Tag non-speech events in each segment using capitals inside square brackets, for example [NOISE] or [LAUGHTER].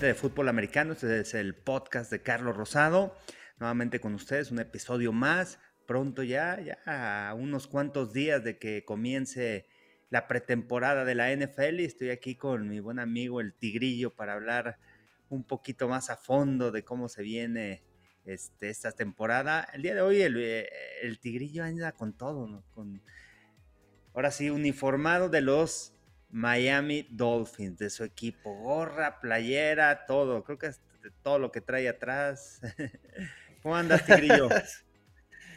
de fútbol americano. Este es el podcast de Carlos Rosado. Nuevamente con ustedes, un episodio más. Pronto ya, ya unos cuantos días de que comience la pretemporada de la NFL y estoy aquí con mi buen amigo el Tigrillo para hablar un poquito más a fondo de cómo se viene este, esta temporada. El día de hoy el, eh, Tigrillo anda con todo, ¿no? Con, ahora sí, uniformado de los Miami Dolphins, de su equipo. Gorra, playera, todo. Creo que es todo lo que trae atrás. [LAUGHS] ¿Cómo andas, Tigrillo? [LAUGHS]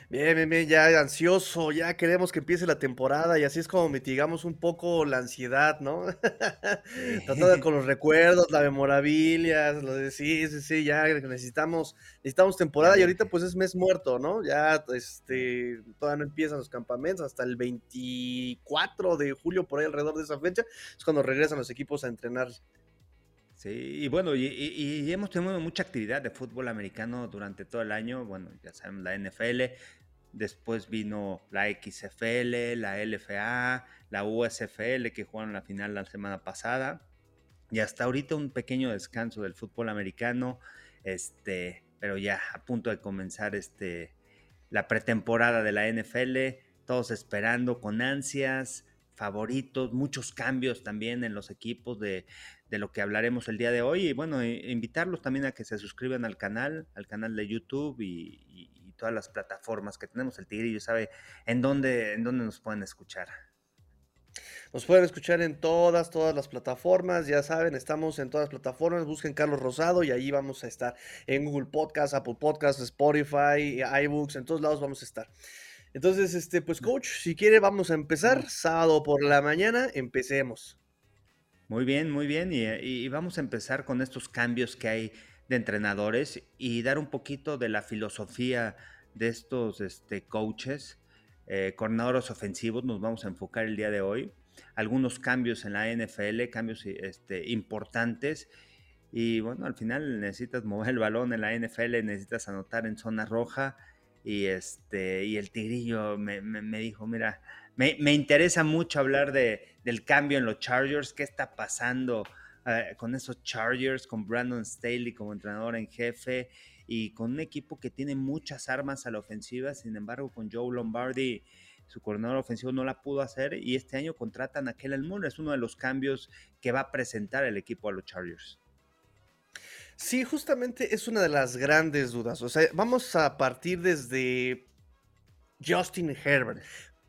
Bien, bien, bien, ya ansioso, ya queremos que empiece la temporada y así es como mitigamos un poco la ansiedad, ¿no? [LAUGHS] Tratando con los recuerdos, la memorabilia, lo de sí, sí, sí, ya necesitamos, necesitamos temporada y ahorita pues es mes muerto, ¿no? Ya, este, todavía no empiezan los campamentos hasta el 24 de julio, por ahí alrededor de esa fecha, es cuando regresan los equipos a entrenar. Sí, y bueno, y, hemos tenido mucha actividad de fútbol americano durante todo el año. Bueno, ya saben, la NFL, después vino la XFL, la LFA, la USFL que jugaron la final la semana pasada. Y hasta ahorita un pequeño descanso del fútbol americano, este, pero ya a punto de comenzar este, la pretemporada de la NFL, todos esperando con ansias, favoritos, muchos cambios también en los equipos de, de lo que hablaremos el día de hoy. Y bueno, invitarlos también a que se suscriban al canal, al canal de YouTube y, todas las plataformas que tenemos. El Tigrillo sabe en dónde, en dónde nos pueden escuchar. Nos pueden escuchar en todas, todas las plataformas, ya saben, estamos en todas las plataformas, busquen Carlos Rosado y ahí vamos a estar en Google Podcast, Apple Podcast, Spotify, iBooks, en todos lados vamos a estar. Entonces, este, pues coach, si quiere vamos a empezar, sábado por la mañana, empecemos. Muy bien, muy bien. Y, vamos a empezar con estos cambios que hay de entrenadores y dar un poquito de la filosofía de estos este, coaches, eh, coordinadores ofensivos. Nos vamos a enfocar el día de hoy. Algunos cambios en la NFL, cambios este, importantes. Y bueno, al final necesitas mover el balón en la NFL, necesitas anotar en zona roja. Y, este, y el tigrillo me, me dijo, mira, me, interesa mucho hablar de, del cambio en los Chargers, qué está pasando eh, con esos Chargers, con Brandon Staley como entrenador en jefe y con un equipo que tiene muchas armas a la ofensiva, sin embargo con Joe Lombardi su coordinador ofensivo no la pudo hacer y este año contratan a Kellen Moore, es uno de los cambios que va a presentar el equipo a los Chargers. Sí, justamente es una de las grandes dudas. O sea, vamos a partir desde Justin Herbert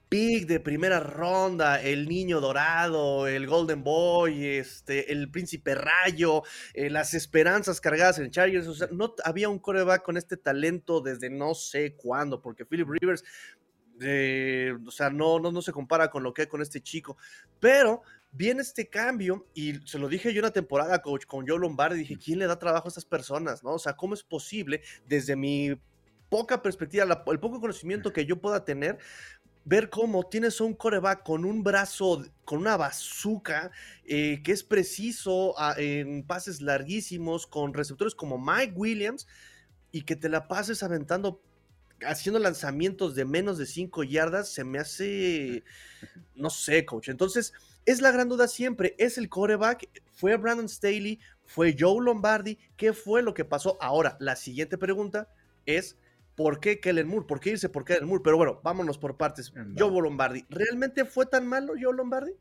pick de primera ronda, el niño dorado, el Golden Boy, este, el príncipe rayo, eh, las esperanzas cargadas en Chargers. O sea, no había un coreback con este talento desde no sé cuándo, porque Philip Rivers, eh, o sea, no, no, no se compara con lo que hay con este chico. Pero viene este cambio y se lo dije yo una temporada, coach, con Joe Lombardi, dije, ¿quién le da trabajo a estas personas? ¿No? O sea, ¿cómo es posible desde mi poca perspectiva, el poco conocimiento que yo pueda tener, ver cómo tienes un coreback con un brazo, con una bazooka, eh, que es preciso ah, en pases larguísimos, con receptores como Mike Williams, y que te la pases aventando, haciendo lanzamientos de menos de 5 yardas, se me hace, [LAUGHS] no sé, coach. Entonces, es la gran duda siempre, ¿es el coreback? ¿Fue Brandon Staley? ¿Fue Joe Lombardi? ¿Qué fue lo que pasó? Ahora, la siguiente pregunta es ¿Por qué Kellen Moore? ¿Por qué irse por Kellen Moore? Pero bueno, vámonos por partes. Joe Lombardi. ¿Realmente fue tan malo Joe Lombardi?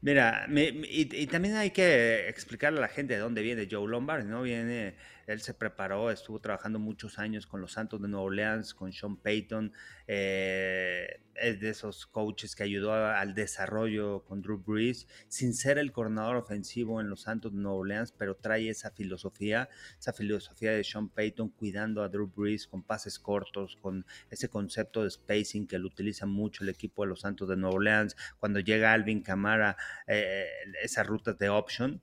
Mira, y, también hay que explicarle a la gente de dónde viene Joe Lombardi, ¿no? Viene, él se preparó, estuvo trabajando muchos años con los Santos de Nueva Orleans, con Sean Payton, eh, es de esos coaches que ayudó al desarrollo con Drew Brees, sin ser el coordinador ofensivo en los Santos de Nueva Orleans, pero trae esa filosofía, esa filosofía de Sean Payton cuidando a Drew Brees con pases cortos, con ese concepto de spacing que lo utiliza mucho el equipo de los Santos de Nueva Orleans, cuando llega Alvin Kamara, eh, esas rutas de option.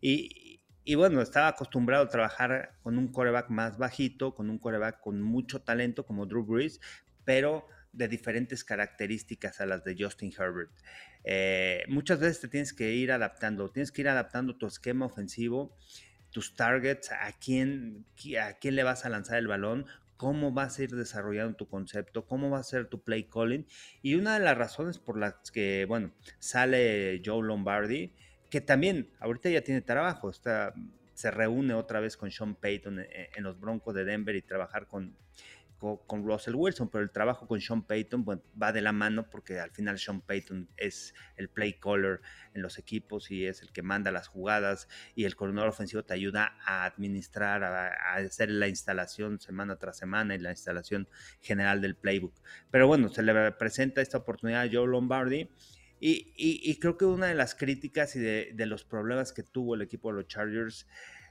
Y, y bueno, estaba acostumbrado a trabajar con un coreback más bajito, con un coreback con mucho talento como Drew Brees, pero de diferentes características a las de Justin Herbert. Eh, muchas veces te tienes que ir adaptando, tienes que ir adaptando tu esquema ofensivo, tus targets, a quién, a quién le vas a lanzar el balón, cómo vas a ir desarrollando tu concepto, cómo va a ser tu play calling. Y una de las razones por las que, bueno, sale Joe Lombardi, que también ahorita ya tiene trabajo, está se reúne otra vez con Sean Payton en los Broncos de Denver y trabajar con, con, Russell Wilson, pero el trabajo con Sean Payton va de la mano porque al final Sean Payton es el play caller en los equipos y es el que manda las jugadas y el coordinador ofensivo te ayuda a administrar, a, hacer la instalación semana tras semana y la instalación general del playbook. Pero bueno, se le presenta esta oportunidad a Joe Lombardi. Y, creo que una de las críticas y de, de los problemas que tuvo el equipo de los Chargers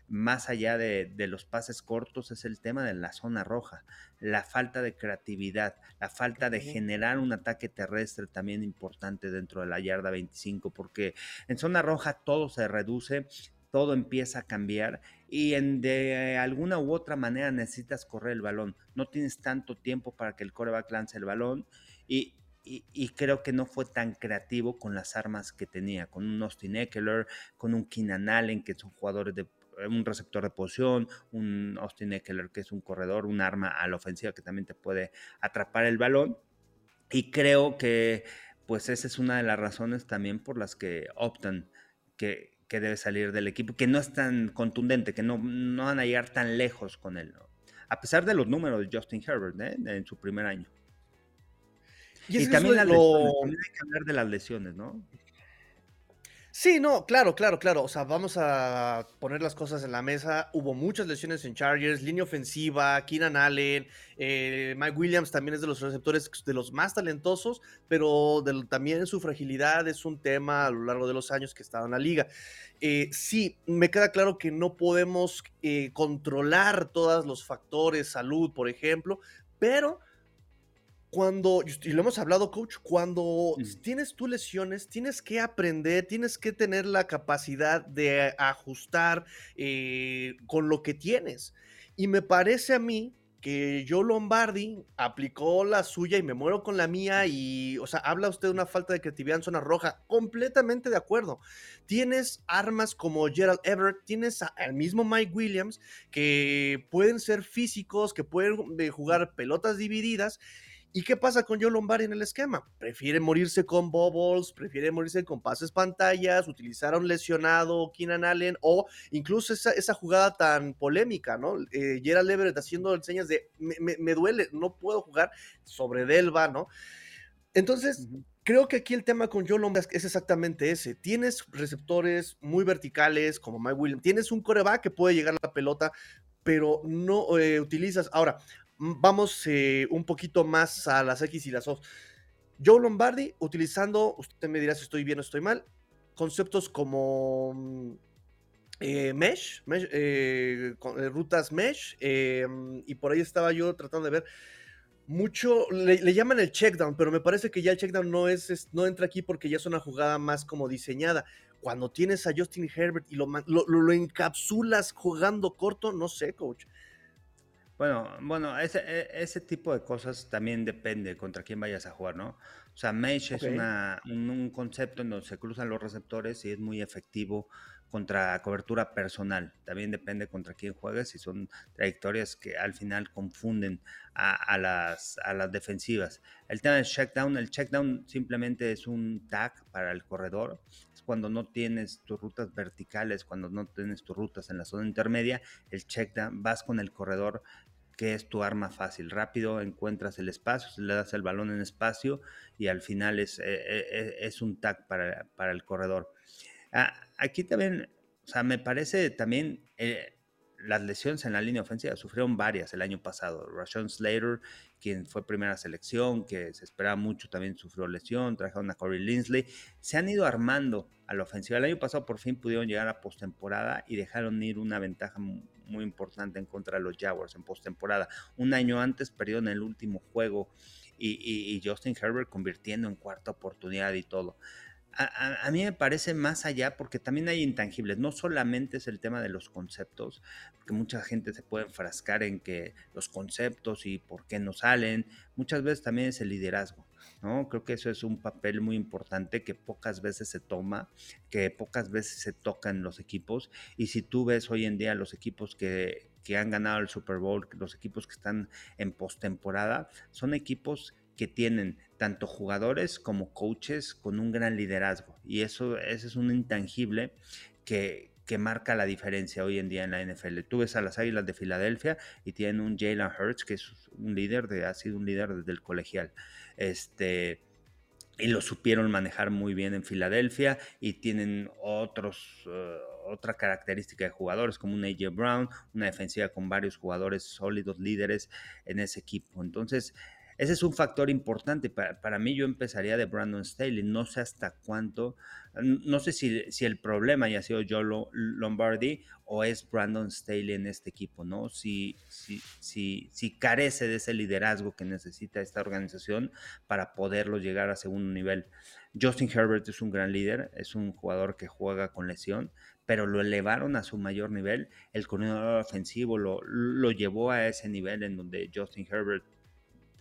más allá de, los pases cortos, es el tema de la zona roja, la falta de creatividad, la falta de generar un ataque terrestre también importante dentro de la yarda 25, porque en zona roja todo se reduce, todo empieza a cambiar y en de alguna u otra manera necesitas correr el balón. No tienes tanto tiempo para que el coreback lance el balón y, y, creo que no fue tan creativo con las armas que tenía, con un Austin Eckler, con un Keenan Allen, que son jugadores de un receptor de posición, un Austin Eckler que es un corredor, un arma a la ofensiva que también te puede atrapar el balón. Y creo que pues esa es una de las razones también por las que optan que, debe salir del equipo, que no es tan contundente, que no, no van a llegar tan lejos con él, a pesar de los números de Justin Herbert ¿eh? en su primer año. Y, también, también, hay que hablar de las lesiones, ¿no? Sí, no, claro, claro, claro. O sea, vamos a poner las cosas en la mesa. Hubo muchas lesiones en Chargers, línea ofensiva, Keenan Allen, eh, Mike Williams también es de los receptores de los más talentosos, pero también su fragilidad es un tema a lo largo de los años que estaba en la liga. Eh, sí, me queda claro que no podemos eh, controlar todos los factores, salud, por ejemplo, pero cuando, y lo hemos hablado, coach, cuando mm. tienes tú lesiones, tienes que aprender, tienes que tener la capacidad de ajustar eh, con lo que tienes. Y me parece a mí que Joe Lombardi aplicó la suya y me muero con la mía y, o sea, habla usted de una falta de creatividad en zona roja, completamente de acuerdo. Tienes armas como Gerald Everett, tienes al mismo Mike Williams que pueden ser físicos, que pueden eh, jugar pelotas divididas ¿Y qué pasa con Joe Lombardi en el esquema? Prefiere morirse con bobbles, prefiere morirse con pases pantallas, utilizar a un lesionado Keenan Allen o incluso esa, jugada tan polémica, ¿no? Eh, Gerald Everett haciendo señas de me, duele, no puedo jugar sobre Delva, ¿no? Entonces, creo que aquí el tema con Joe Lombardi es exactamente ese. Tienes receptores muy verticales como Mike Williams, tienes un coreback que puede llegar a la pelota, pero no eh, utilizas. Ahora, vamos eh, un poquito más a las X y las O. Joe Lombardi utilizando, usted me dirá si estoy bien o estoy mal, conceptos como mm, eh, mesh, eh, rutas mesh, y por ahí estaba yo tratando de ver mucho, le, llaman el checkdown, pero me parece que ya el checkdown no, es, no entra aquí porque ya es una jugada más como diseñada. Cuando tienes a Justin Herbert y lo, lo encapsulas jugando corto, no sé, coach. Bueno, bueno, ese, e, ese tipo de cosas también depende contra quién vayas a jugar, ¿no? O sea, Mesh es una, un, concepto en donde se cruzan los receptores y es muy efectivo contra cobertura personal. También depende contra quién juegues y son trayectorias que al final confunden a, las, a las defensivas. El tema del checkdown, el checkdown simplemente es un tag para el corredor. Es cuando no tienes tus rutas verticales, cuando no tienes tus rutas en la zona intermedia, el checkdown, vas con el corredor que es tu arma fácil. Rápido encuentras el espacio, le das el balón en espacio y al final es, eh, eh, es un tag para, para el corredor. Ah, aquí también, o sea, me parece también eh, las lesiones en la línea ofensiva, sufrieron varias el año pasado. Rashawn Slater, quien fue primera selección, que se esperaba mucho, también sufrió lesión, trajeron a Corey Linsley. Se han ido armando a la ofensiva. El año pasado por fin pudieron llegar a postemporada y dejaron ir una ventaja muy importante en contra de los Jaguars en postemporada. Un año antes perdieron el último juego y, y Justin Herbert convirtiendo en cuarta oportunidad y todo a, mí me parece más allá porque también hay intangibles. No solamente es el tema de los conceptos, porque mucha gente se puede enfrascar en que los conceptos y por qué no salen. Muchas veces también es el liderazgo. ¿no? Creo que eso es un papel muy importante que pocas veces se toma, que pocas veces se toca en los equipos. Y si tú ves hoy en día los equipos que, que han ganado el Super Bowl, los equipos que están en postemporada, son equipos que tienen tanto jugadores como coaches con un gran liderazgo. Y eso, es un intangible que, que marca la diferencia hoy en día en la NFL. Tú ves a las Águilas de Filadelfia y tienen un Jalen Hurts que es un líder, de, ha sido un líder desde el colegial. Este, y lo supieron manejar muy bien en Filadelfia y tienen otros, eh, otra característica de jugadores como un AJ Brown, una defensiva con varios jugadores sólidos, líderes en ese equipo. Entonces, ese es un factor importante. Para, para, mí yo empezaría de Brandon Staley. No sé hasta cuánto, no sé si, si el problema haya sido Joe Lombardi o es Brandon Staley en este equipo, ¿no? Si, si, si, si carece de ese liderazgo que necesita esta organización para poderlo llegar a segundo nivel. Justin Herbert es un gran líder, es un jugador que juega con lesión, pero lo elevaron a su mayor nivel. El coordinador ofensivo lo, lo llevó a ese nivel en donde Justin Herbert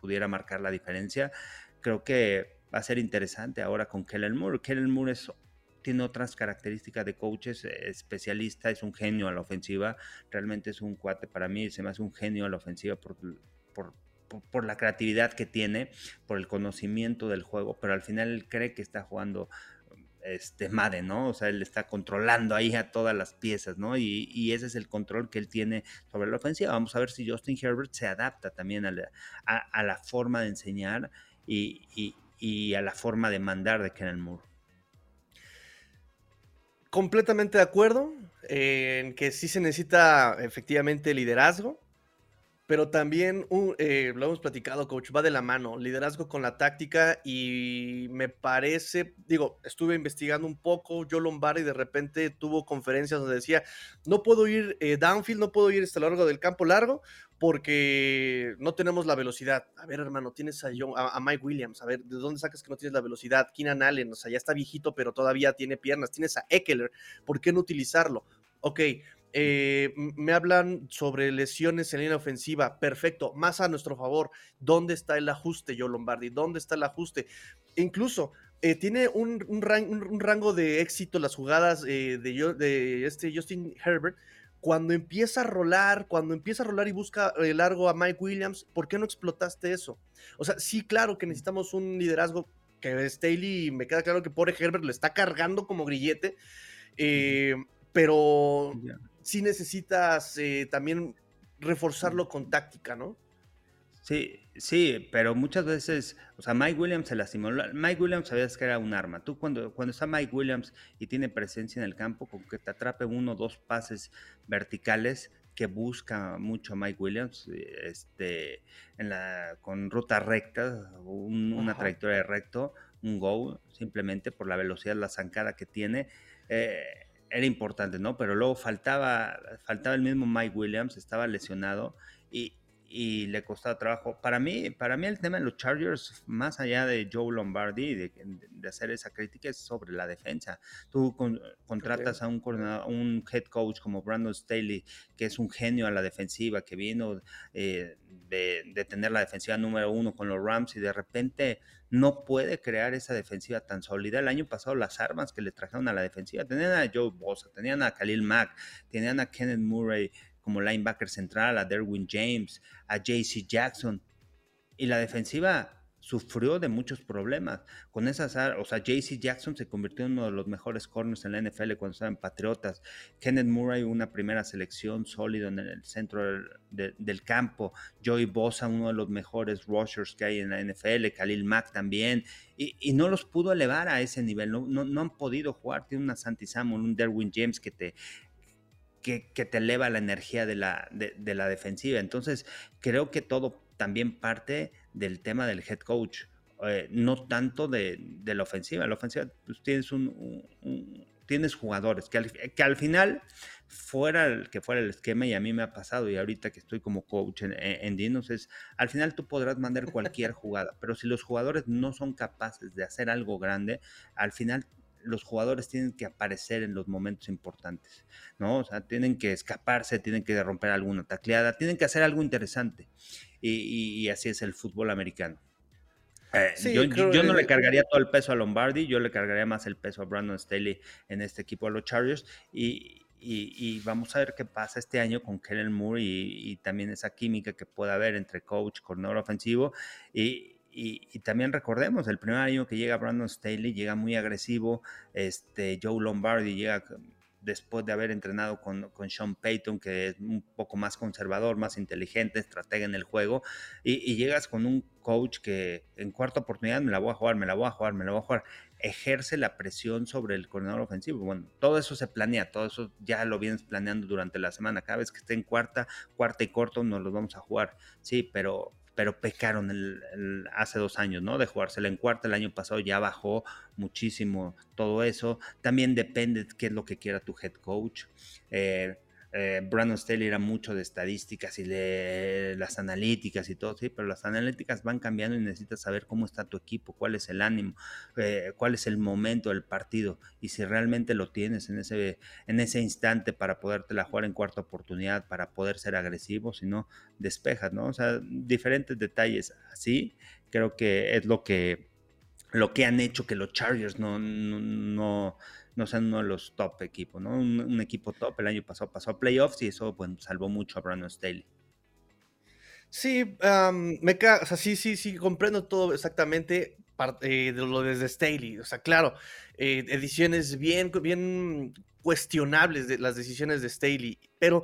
pudiera marcar la diferencia. Creo que va a ser interesante ahora con Kellen Moore. Kellen Moore tiene otras características de coaches, eh, especialista, es un genio a la ofensiva, realmente es un cuate para mí, se me hace un genio a la ofensiva por, por, por, la creatividad que tiene, por el conocimiento del juego, pero al final él cree que está jugando este Madden, ¿no? O sea, él está controlando ahí a todas las piezas, ¿no? Y, y, ese es el control que él tiene sobre la ofensiva. Vamos a ver si Justin Herbert se adapta también a la, forma de enseñar y, y, y, a la forma de mandar de Kenan Moore. Completamente de acuerdo en que sí se necesita efectivamente liderazgo pero también, eh, lo hemos platicado, coach, va de la mano, liderazgo con la táctica y me parece, digo, estuve investigando un poco, yo Lombardi de repente tuvo conferencias donde decía, no puedo ir eh, downfield, no puedo ir hasta lo largo del campo largo porque no tenemos la velocidad. A ver, hermano, tienes a, a, Mike Williams, a ver, ¿de dónde sacas que no tienes la velocidad? Keenan Allen, o sea, ya está viejito, pero todavía tiene piernas, tienes a Eckler, ¿por qué no utilizarlo? Ok, eh, me hablan sobre lesiones en línea ofensiva. Perfecto, más a nuestro favor. ¿Dónde está el ajuste, Joe Lombardi? ¿Dónde está el ajuste? incluso eh, tiene un, rango de éxito las jugadas eh, de, de, este Justin Herbert. Cuando empieza a rolar, cuando empieza a rolar y busca largo a Mike Williams, ¿por qué no explotaste eso? O sea, sí, claro que necesitamos un liderazgo que Staley, me queda claro que pobre Herbert lo está cargando como grillete, pero sí necesitas eh, también reforzarlo con táctica, ¿no? Sí, sí, pero muchas veces, o sea, Mike Williams se lastimó. Mike Williams sabías que era un arma. Tú cuando, cuando está Mike Williams y tiene presencia en el campo, con que te atrape uno o dos pases verticales que busca mucho Mike Williams, este, en la, con ruta recta, una trayectoria de recto, un go, simplemente por la velocidad, la zancada que tiene. Eh, era importante, ¿no? Pero luego faltaba, faltaba el mismo Mike Williams, estaba lesionado y, y le costaba trabajo. Para mí, para mí el tema de los Chargers, más allá de Joe Lombardi, de, de hacer esa crítica, es sobre la defensa. Tú contratas a un, un head coach como Brandon Staley, que es un genio a la defensiva, que vino eh, de, de, tener la defensiva número uno con los Rams y de repente no puede crear esa defensiva tan sólida. El año pasado las armas que le trajeron a la defensiva, tenían a Joe Bosa, tenían a Khalil Mack, tenían a Kenneth Murray, como linebacker central, a Derwin James, a JC Jackson. Y la defensiva sufrió de muchos problemas. Con esas, o sea, JC Jackson se convirtió en uno de los mejores corners en la NFL cuando estaba en Patriotas. Kenneth Murray, una primera selección sólido en el centro del, campo. Joey Bosa, uno de los mejores rushers que hay en la NFL. Khalil Mack también. Y, no los pudo elevar a ese nivel. No, no, han podido jugar. Tiene una Santi Samuel, un Derwin James que te, que, te eleva la energía de la, de, la defensiva. Entonces, creo que todo también parte del tema del head coach, eh, no tanto de, la ofensiva. La ofensiva, pues tienes un, tienes jugadores que al, que al, final, fuera el que fuera el esquema, y a mí me ha pasado, y ahorita que estoy como coach en, en Dinos, es al final tú podrás mandar cualquier jugada, pero si los jugadores no son capaces de hacer algo grande, al final los jugadores tienen que aparecer en los momentos importantes, ¿no? O sea, tienen que escaparse, tienen que romper alguna tacleada, tienen que hacer algo interesante. Y, así es el fútbol americano. Eh, yo, no le cargaría todo el peso a Lombardi, yo le cargaría más el peso a Brandon Staley en este equipo de los Chargers. Y, vamos a ver qué pasa este año con Kellen Moore y, también esa química que pueda haber entre coach, coordinador ofensivo. Y, y, también recordemos, el primer año que llega Brandon Staley llega muy agresivo, este, Joe Lombardi llega después de haber entrenado con, con, Sean Payton, que es un poco más conservador, más inteligente, estratega en el juego, y, llegas con un coach que en cuarta oportunidad me la voy a jugar, me la voy a jugar, me la voy a jugar, ejerce la presión sobre el coordinador ofensivo. Bueno, todo eso se planea, todo eso ya lo vienes planeando durante la semana. Cada vez que esté en cuarta, cuarta y corto, nos los vamos a jugar. Sí, pero pero pecaron el, hace dos años, ¿no? De jugársela en cuarta, el año pasado ya bajó muchísimo todo eso. También depende de qué es lo que quiera tu head coach. Eh, eh, Brandon Staley era mucho de estadísticas y de las analíticas y todo, sí, pero las analíticas van cambiando y necesitas saber cómo está tu equipo, cuál es el ánimo, eh, cuál es el momento del partido y si realmente lo tienes en ese, en ese instante para podértela jugar en cuarta oportunidad, para poder ser agresivo, si no, despejas, ¿no? O sea, diferentes detalles así, creo que es lo que, lo que han hecho que los Chargers no, sean uno de los top equipos, ¿no? Un, equipo top el año pasado pasó a playoffs y eso, bueno, salvó mucho a Brandon Staley. Sí, me o sea, sí, sí, sí, comprendo todo exactamente eh, de lo desde Staley. O sea, claro, eh, ediciones bien, bien cuestionables de las decisiones de Staley, pero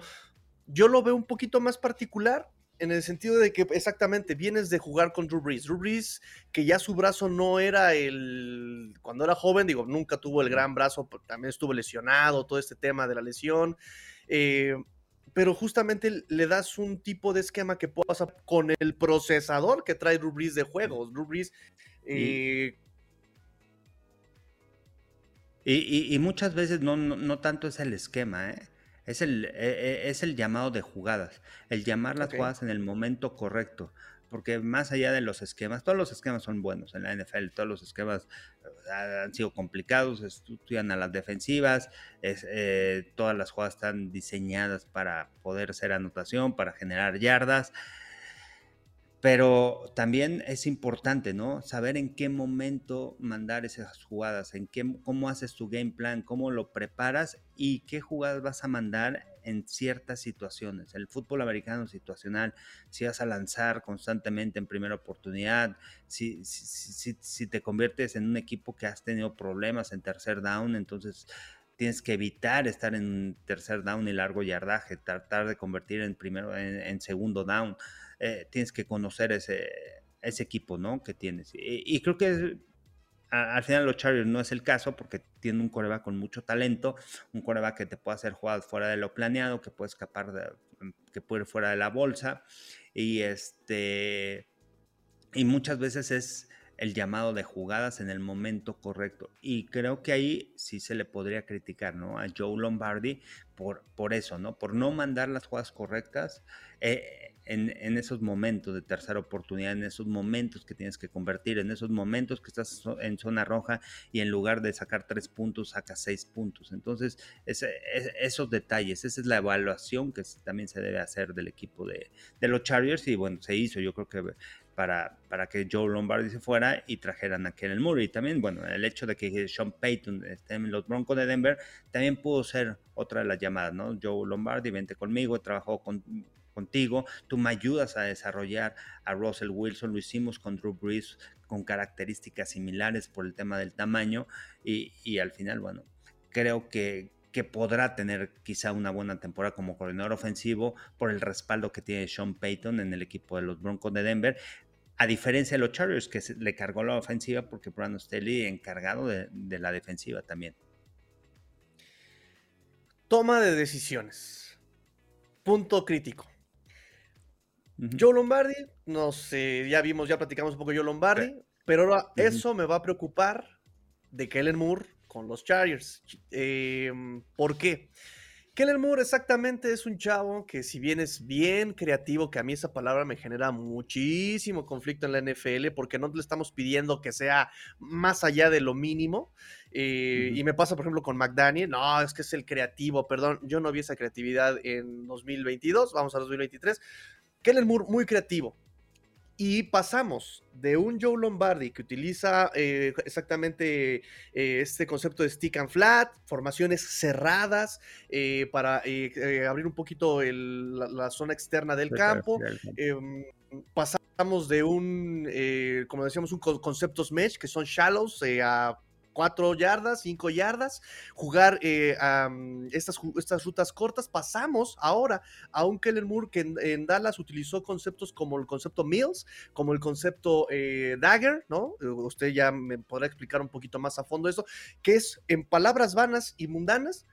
yo lo veo un poquito más particular en el sentido de que exactamente vienes de jugar con Drew Brees. Drew Brees, que ya su brazo no era el. Cuando era joven, digo, nunca tuvo el gran brazo, también estuvo lesionado, todo este tema de la lesión. Eh, pero justamente le das un tipo de esquema que pasar con el procesador que trae Brees de juegos. Drew Brees. y, eh, muchas veces no, no tanto es el esquema, ¿eh? Es el, e, e, es el llamado de jugadas, el llamar las jugadas en el momento correcto. Porque más allá de los esquemas, todos los esquemas son buenos en la NFL, todos los esquemas eh, han sido complicados, estudian a las defensivas, eh, todas las jugadas están diseñadas para poder ser anotación, para generar yardas. Pero también es importante, ¿no? Saber en qué momento mandar esas jugadas, en qué, cómo haces tu game plan, cómo lo preparas y qué jugadas vas a mandar en ciertas situaciones. El fútbol americano situacional, si vas a lanzar constantemente en primera oportunidad, si, si, te conviertes en un equipo que has tenido problemas en tercer down, entonces tienes que evitar estar en tercer down y largo yardaje, tratar de convertir en primero en, segundo down. Eh, tienes que conocer ese, ese equipo, ¿no? Que tienes. Y, creo que al final los Chargers no es el caso porque tiene un coreback con mucho talento, un coreback que te puede hacer jugadas fuera de lo planeado, que puede escapar, de, que puede ir fuera de la bolsa y este y muchas veces es el llamado de jugadas en el momento correcto. Y creo que ahí sí se le podría criticar, ¿no? A Joe Lombardi por, por eso, ¿no? Por no mandar las jugadas correctas eh, en, esos momentos de tercera oportunidad, en esos momentos que tienes que convertir, en esos momentos que estás en zona roja y en lugar de sacar tres puntos, sacas seis puntos. Entonces, esos detalles, esa es la evaluación que también se debe hacer del equipo de, de los Chargers y bueno, se hizo, yo creo que para, para que Joe Lombardi se fuera y trajeran a Kellen Moore. Y también, bueno, el hecho de que Sean Payton esté en los Broncos de Denver también pudo ser otra de las llamadas, ¿no? Joe Lombardi, vente conmigo, trabajó con, contigo, tú me ayudas a desarrollar a Russell Wilson, lo hicimos con Drew Brees con características similares por el tema del tamaño y, al final, bueno, creo que, podrá tener quizá una buena temporada como coordinador ofensivo por el respaldo que tiene Sean Payton en el equipo de los Broncos de Denver, a diferencia de los Chargers, que le cargó la ofensiva porque Brandon Staley encargado de, la defensiva también. Toma de decisiones. Punto crítico. Joe Lombardi, no sé, ya vimos, ya platicamos un poco de Joe Lombardi, pero ahora eso me va a preocupar de Kellen Moore con los Chargers. Em, ¿Por qué? Kellen Moore exactamente es un chavo que si bien es bien creativo, que a mí esa palabra me genera muchísimo conflicto en la NFL porque no le estamos pidiendo que sea más allá de lo mínimo. Eh, y me pasa, por ejemplo, con McDaniel, no, es que es el creativo, perdón, yo no vi esa creatividad en 2022, vamos a 2023. Kellen Moore muy creativo, y pasamos de un Joe Lombardi que utiliza eh, exactamente eh, este concepto de stick and flat, formaciones cerradas eh, para abrir un poquito la, zona externa del campo. Em, pasamos de un, como decíamos, un conceptos mesh que son shallows a cuatro yardas, cinco yardas, jugar eh, estas, estas rutas cortas. Pasamos ahora a un Kellen Moore que en, Dallas utilizó conceptos como el concepto Mills, como el concepto eh, Dagger, ¿no? Usted ya me podrá explicar un poquito más a fondo eso, que es en palabras vanas y mundanas,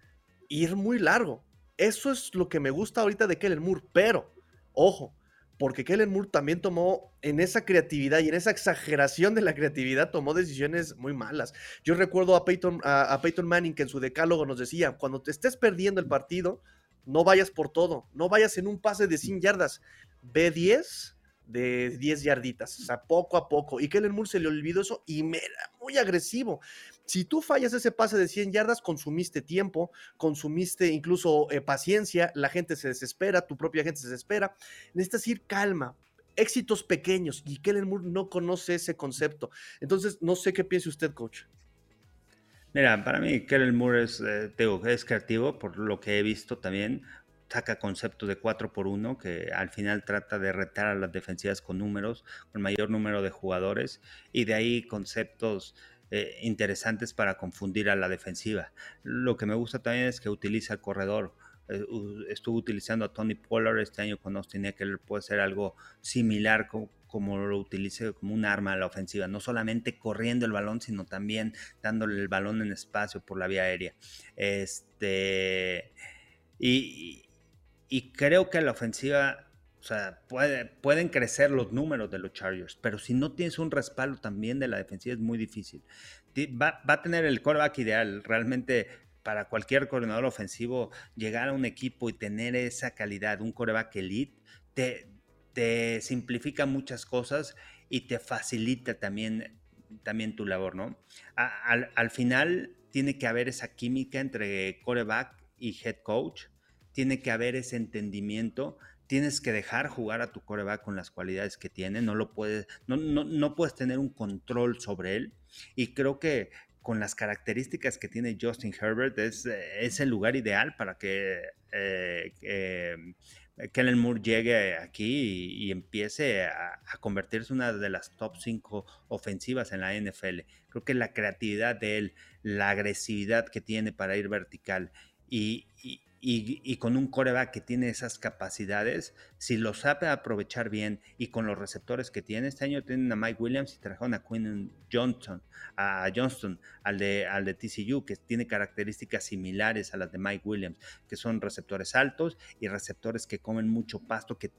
ir muy largo. Eso es lo que me gusta ahorita de Kellen Moore, pero, ojo, porque Kellen Moore también tomó en esa creatividad y en esa exageración de la creatividad, tomó decisiones muy malas. Yo recuerdo a Peyton, a, Peyton Manning que en su decálogo nos decía, cuando te estés perdiendo el partido, no vayas por todo, no vayas en un pase de 100 yardas, ve 10 de 10 yarditas, o sea, poco a poco. Y Kellen Moore se le olvidó eso y me era muy agresivo. Si tú fallas ese pase de 100 yardas, consumiste tiempo, consumiste incluso eh, paciencia, la gente se desespera, tu propia gente se desespera. Necesitas ir calma, éxitos pequeños y Kellen Moore no conoce ese concepto. Entonces, no sé qué piense usted, coach. Mira, para mí Kellen Moore es, eh, es creativo por lo que he visto también. Saca conceptos de 4 por 1 que al final trata de retar a las defensivas con números, con mayor número de jugadores y de ahí conceptos eh, interesantes para confundir a la defensiva. Lo que me gusta también es que utiliza el corredor. Eh, estuvo utilizando a Tony Pollard este año con Austin Eckler, puede ser algo similar como, lo utilice como un arma a la ofensiva, no solamente corriendo el balón, sino también dándole el balón en espacio por la vía aérea. Este, y, y creo que la ofensiva o sea, pueden crecer los números de los Chargers, pero si no tienes un respaldo también de la defensiva es muy difícil. Va, a tener el coreback ideal. Realmente para cualquier coordinador ofensivo, llegar a un equipo y tener esa calidad, un coreback elite, te, te simplifica muchas cosas y te facilita también, también tu labor, ¿no? al, al final tiene que haber esa química entre coreback y head coach, tiene que haber ese entendimiento tienes que dejar jugar a tu coreback con las cualidades que tiene, no lo puedes, no, no, puedes tener un control sobre él. Y creo que con las características que tiene Justin Herbert es, es el lugar ideal para que eh, eh, Kellen Moore llegue aquí y, empiece a, convertirse en una de las top 5 ofensivas en la NFL. Creo que la creatividad de él, la agresividad que tiene para ir vertical y, con un coreback que tiene esas capacidades, si lo sabe aprovechar bien y con los receptores que tiene, este año tienen a Mike Williams y trajeron a Quinn Johnson, a Johnston, al de, al de TCU, que tiene características similares a las de Mike Williams, que son receptores altos y receptores que comen mucho pasto, que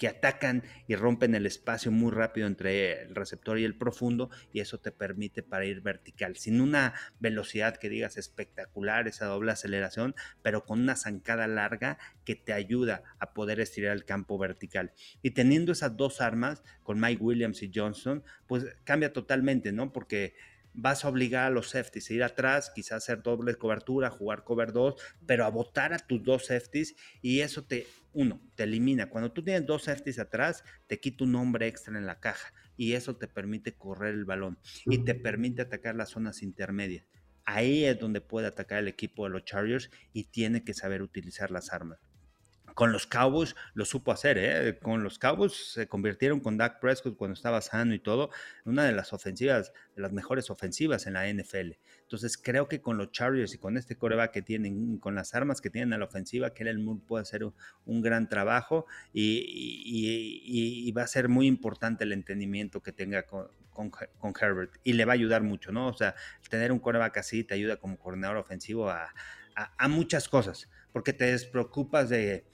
que atacan y rompen el espacio muy rápido entre el receptor y el profundo y eso te permite para ir vertical, sin una velocidad que digas espectacular, esa doble aceleración, pero con una zancada larga que te ayuda a poder estirar el campo vertical. Y teniendo esas dos armas, con Mike Williams y Johnson, pues cambia totalmente, ¿no? Porque vas a obligar a los safeties a ir atrás, quizás hacer doble cobertura, jugar cover 2, pero a botar a tus dos safeties y eso te, uno, te elimina. Cuando tú tienes dos safeties atrás, te quita un hombre extra en la caja y eso te permite correr el balón y te permite atacar las zonas intermedias. Ahí es donde puede atacar el equipo de los Chargers y tiene que saber utilizar las armas con los Cowboys lo supo hacer, ¿eh? Con los Cowboys se convirtieron con Dak Prescott cuando estaba sano y todo, una de las ofensivas, de las mejores ofensivas en la NFL. Entonces creo que con los Chargers y con este coreback que tienen, con las armas que tienen a la ofensiva, que el Moore puede hacer un, gran trabajo y, va a ser muy importante el entendimiento que tenga con, Herbert y le va a ayudar mucho, ¿no? O sea, tener un coreback así te ayuda como coordinador ofensivo a muchas cosas porque te despreocupas de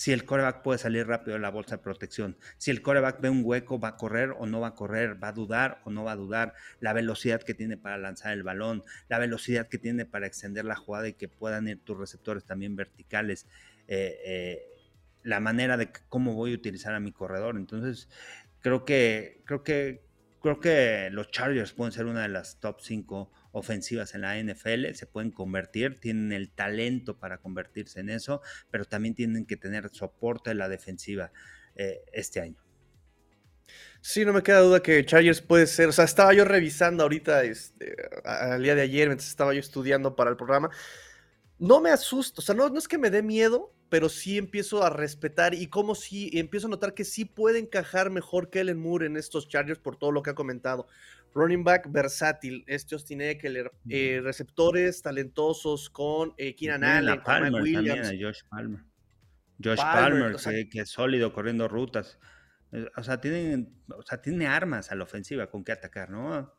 si el coreback puede salir rápido de la bolsa de protección, si el coreback ve un hueco, va a correr o no va a correr, va a dudar o no va a dudar, la velocidad que tiene para lanzar el balón, la velocidad que tiene para extender la jugada y que puedan ir tus receptores también verticales, eh, eh, la manera de cómo voy a utilizar a mi corredor. Entonces, creo que, creo que, creo que los Chargers pueden ser una de las top 5 ofensivas en la NFL, se pueden convertir, tienen el talento para convertirse en eso, pero también tienen que tener soporte en la defensiva eh, este año. Sí, no me queda duda que Chargers puede ser, o sea, estaba yo revisando ahorita, este, al día de ayer, mientras estaba yo estudiando para el programa, no me asusto, o sea, no, no es que me dé miedo, pero sí empiezo a respetar y como sí empiezo a notar que sí puede encajar mejor Kellen Moore en estos Chargers por todo lo que ha comentado. Running back versátil, este Justin Eckler, eh, receptores talentosos con eh, Keenan Allen, con Williams. Josh Palmer. Josh Palmer, que, es sólido corriendo rutas. Eh, o sea, tienen, o sea, tiene armas a la ofensiva con que atacar, ¿no?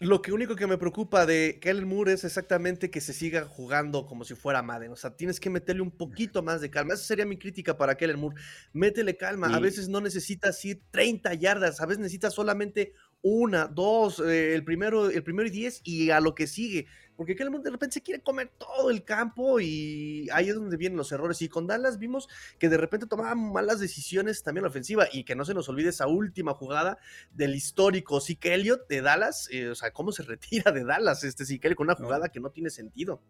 Lo que único que me preocupa de Kellen Moore es exactamente que se siga jugando como si fuera Madden. O sea, tienes que meterle un poquito más de calma. Esa sería mi crítica para Kellen Moore. Métele calma. A veces no necesitas ir 30 yardas. A veces necesitas solamente una, dos, eh, el, primero, el primero y diez y a lo que sigue. Porque Kellen de repente se quiere comer todo el campo y ahí es donde vienen los errores. Y con Dallas vimos que de repente tomaba malas decisiones también la ofensiva y que no se nos olvide esa última jugada del histórico Zeke Elliott de Dallas. Eh, o sea, cómo se [LAUGHS] retira de Dallas este Zeke con una jugada que no tiene sentido.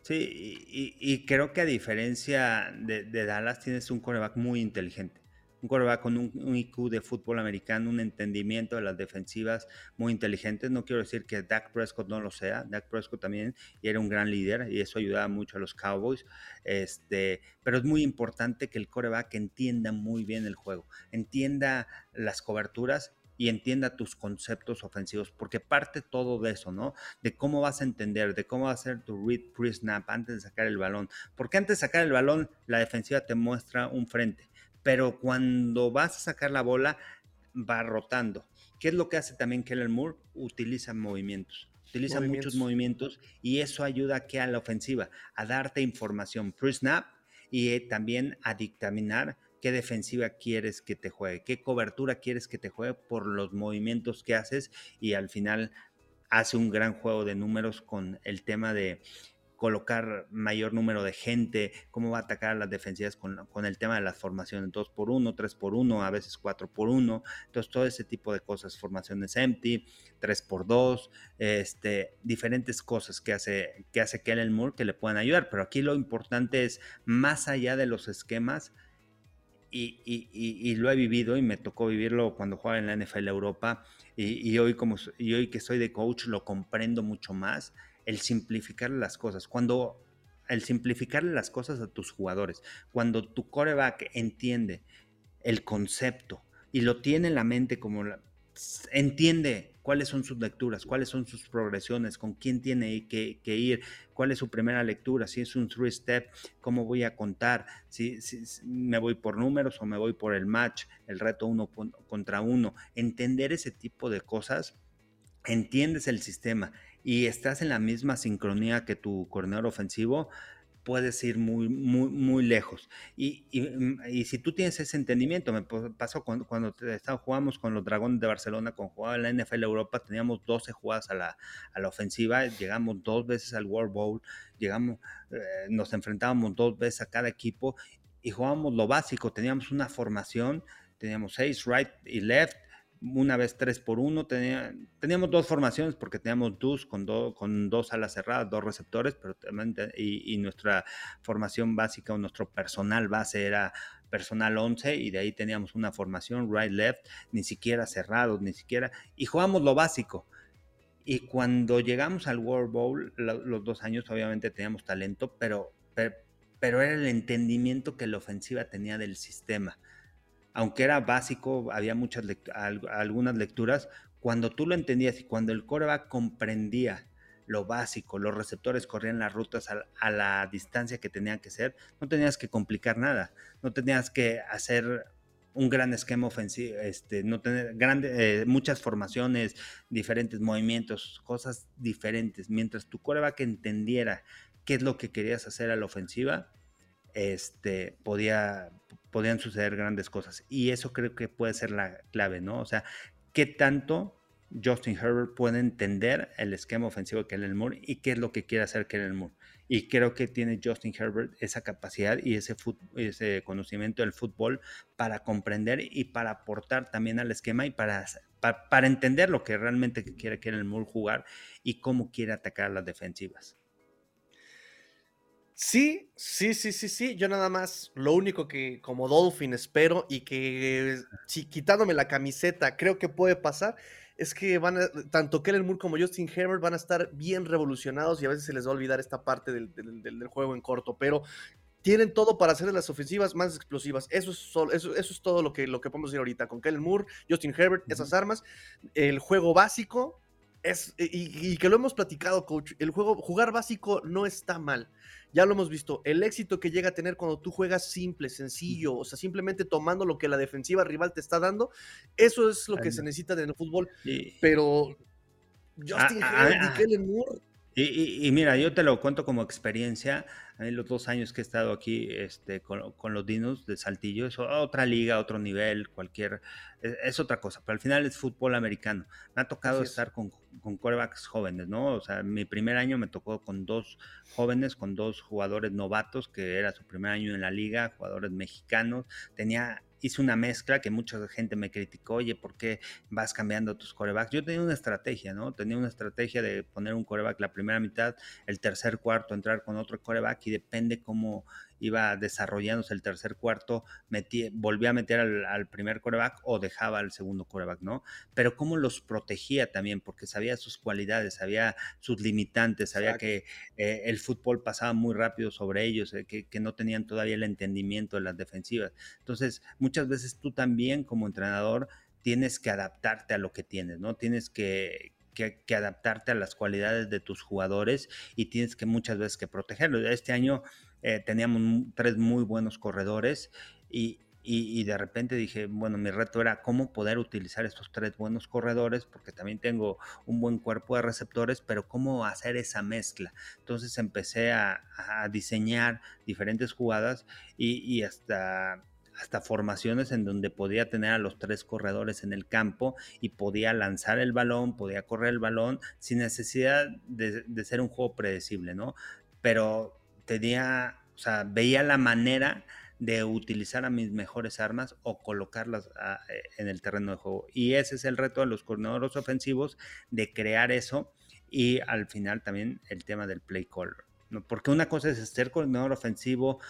Sí, y, creo que a diferencia de, de Dallas tienes un coreback muy inteligente un quarterback con un, IQ de fútbol americano, un entendimiento de las defensivas muy inteligentes. No quiero decir que Dak Prescott no lo sea, Dak Prescott también era un gran líder y eso ayudaba mucho a los Cowboys. Este, pero es muy importante que el coreback entienda muy bien el juego, entienda las coberturas y entienda tus conceptos ofensivos, porque parte todo de eso, ¿no? De cómo vas a entender, de cómo va a ser tu read pre-snap antes de sacar el balón. Porque antes de sacar el balón, la defensiva te muestra un frente pero cuando vas a sacar la bola, va rotando. ¿Qué es lo que hace también Keller Moore? Utiliza movimientos. Utiliza muchos movimientos y eso ayuda a que a la ofensiva, a darte información pre-snap y eh, también a dictaminar qué defensiva quieres que te juegue, qué cobertura quieres que te juegue por los movimientos que haces y al final hace un gran juego de números con el tema de colocar mayor número de gente, cómo va a atacar a las defensivas con, el tema de las formaciones 2 por 1 3 por 1 a veces 4 por 1 entonces todo ese tipo de cosas, formaciones empty, 3 por 2 este, diferentes cosas que hace, que hace Kellen Moore que le puedan ayudar, pero aquí lo importante es más allá de los esquemas, y, lo he vivido y me tocó vivirlo cuando jugaba en la NFL Europa y, hoy como y hoy que soy de coach lo comprendo mucho más el simplificar las cosas. Cuando el simplificarle las cosas a tus jugadores, cuando tu coreback entiende el concepto y lo tiene en la mente como entiende cuáles son sus lecturas, cuáles son sus progresiones, con quién tiene que, ir, cuál es su primera lectura, si es un three step, cómo voy a contar, si, si, me voy por números o me voy por el match, el reto uno contra uno, entender ese tipo de cosas, entiendes el sistema y estás en la misma sincronía que tu coordinador ofensivo, puedes ir muy, muy, muy lejos. Y, y, si tú tienes ese entendimiento, me pasó cuando, cuando jugamos con los Dragones de Barcelona, con jugaba en la NFL Europa, teníamos 12 jugadas a la, a la ofensiva, llegamos dos veces al World Bowl, llegamos, eh, nos enfrentábamos dos veces a cada equipo y jugábamos lo básico, teníamos una formación, teníamos seis right y left, una vez tres por uno. teníamos dos formaciones porque teníamos dos con, con dos alas cerradas, dos receptores, pero también y, nuestra formación básica o nuestro personal base era personal 11 y de ahí teníamos una formación right-left, ni siquiera cerrados, ni siquiera, y jugamos lo básico. Y cuando llegamos al World Bowl, los dos años obviamente teníamos talento, pero, pero era el entendimiento que la ofensiva tenía del sistema aunque era básico, había muchas algunas lecturas, cuando tú lo entendías y cuando el coreback comprendía lo básico, los receptores corrían las rutas a, la distancia que tenían que ser, no tenías que complicar nada, no tenías que hacer un gran esquema ofensivo, este, no tener grandes, eh, muchas formaciones, diferentes movimientos, cosas diferentes. Mientras tu coreback entendiera qué es lo que querías hacer a la ofensiva, este, podía, podían suceder grandes cosas. Y eso creo que puede ser la clave, ¿no? O sea, qué tanto Justin Herbert puede entender el esquema ofensivo de Kellen Moore y qué es lo que quiere hacer Kellen Moore. Y creo que tiene Justin Herbert esa capacidad y ese, ese conocimiento del fútbol para comprender y para aportar también al esquema y para, para, entender lo que realmente quiere Kellen Moore jugar y cómo quiere atacar a las defensivas. Sí, sí, sí, sí, sí. Yo nada más, lo único que como Dolphin espero y que si quitándome la camiseta creo que puede pasar, es que van a, tanto Kellen Moore como Justin Herbert van a estar bien revolucionados y a veces se les va a olvidar esta parte del, del juego en corto, pero tienen todo para hacer las ofensivas más explosivas. Eso es, eso, eso, es todo lo que, lo que podemos decir ahorita. Con Kellen Moore, Justin Herbert, esas armas, el juego básico. Es, y, que lo hemos platicado, coach. El juego, jugar básico no está mal. Ya lo hemos visto. El éxito que llega a tener cuando tú juegas simple, sencillo, o sea, simplemente tomando lo que la defensiva rival te está dando, eso es lo que se necesita en el fútbol. Pero Justin ah, Herbert y ah, Kellen Moore y, mira, yo te lo cuento como experiencia. En los dos años que he estado aquí este, con, los Dinos de Saltillo, es otra liga, otro nivel, cualquier. Es, otra cosa, pero al final es fútbol americano. Me ha tocado estar con, con corebacks jóvenes, ¿no? O sea, mi primer año me tocó con dos jóvenes, con dos jugadores novatos, que era su primer año en la liga, jugadores mexicanos. Tenía hice una mezcla que mucha gente me criticó, oye, ¿por qué vas cambiando tus corebacks? Yo tenía una estrategia, ¿no? Tenía una estrategia de poner un coreback la primera mitad, el tercer cuarto entrar con otro coreback y depende cómo iba desarrollándose el tercer cuarto, metí, volvía a meter al, primer coreback o dejaba al segundo coreback, ¿no? Pero cómo los protegía también, porque sabía sus cualidades, sabía sus limitantes, sabía que eh, el fútbol pasaba muy rápido sobre ellos, eh, que, no tenían todavía el entendimiento de las defensivas. Entonces, muchas veces tú también como entrenador tienes que adaptarte a lo que tienes, ¿no? Tienes que, que, adaptarte a las cualidades de tus jugadores y tienes que muchas veces que protegerlos. Este año eh, teníamos tres muy buenos corredores y, y, de repente dije, bueno, mi reto era cómo poder utilizar estos tres buenos corredores, porque también tengo un buen cuerpo de receptores, pero cómo hacer esa mezcla. Entonces empecé a, a diseñar diferentes jugadas y, y hasta hasta formaciones en donde podía tener a los tres corredores en el campo y podía lanzar el balón, podía correr el balón sin necesidad de, de ser un juego predecible, ¿no? Pero tenía, o sea, veía la manera de utilizar a mis mejores armas o colocarlas ah, eh, en el terreno de juego. Y ese es el reto de los coordinadores ofensivos, de crear eso y al final también el tema del play caller. ¿no? Porque una cosa es ser coordinador ofensivo,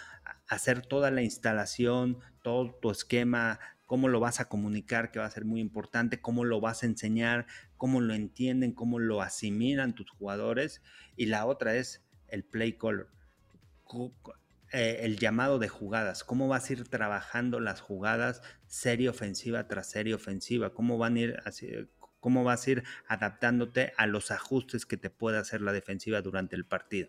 hacer toda la instalación, todo tu esquema, cómo lo vas a comunicar, que va a ser muy importante, cómo lo vas a enseñar, cómo lo entienden, cómo lo asimilan tus jugadores. Y la otra es el play caller eh, el llamado de jugadas, cómo vas a ir trabajando las jugadas serie ofensiva tras serie ofensiva, cómo van a ir cómo vas a ir adaptándote a los ajustes que te pueda hacer la defensiva durante el partido.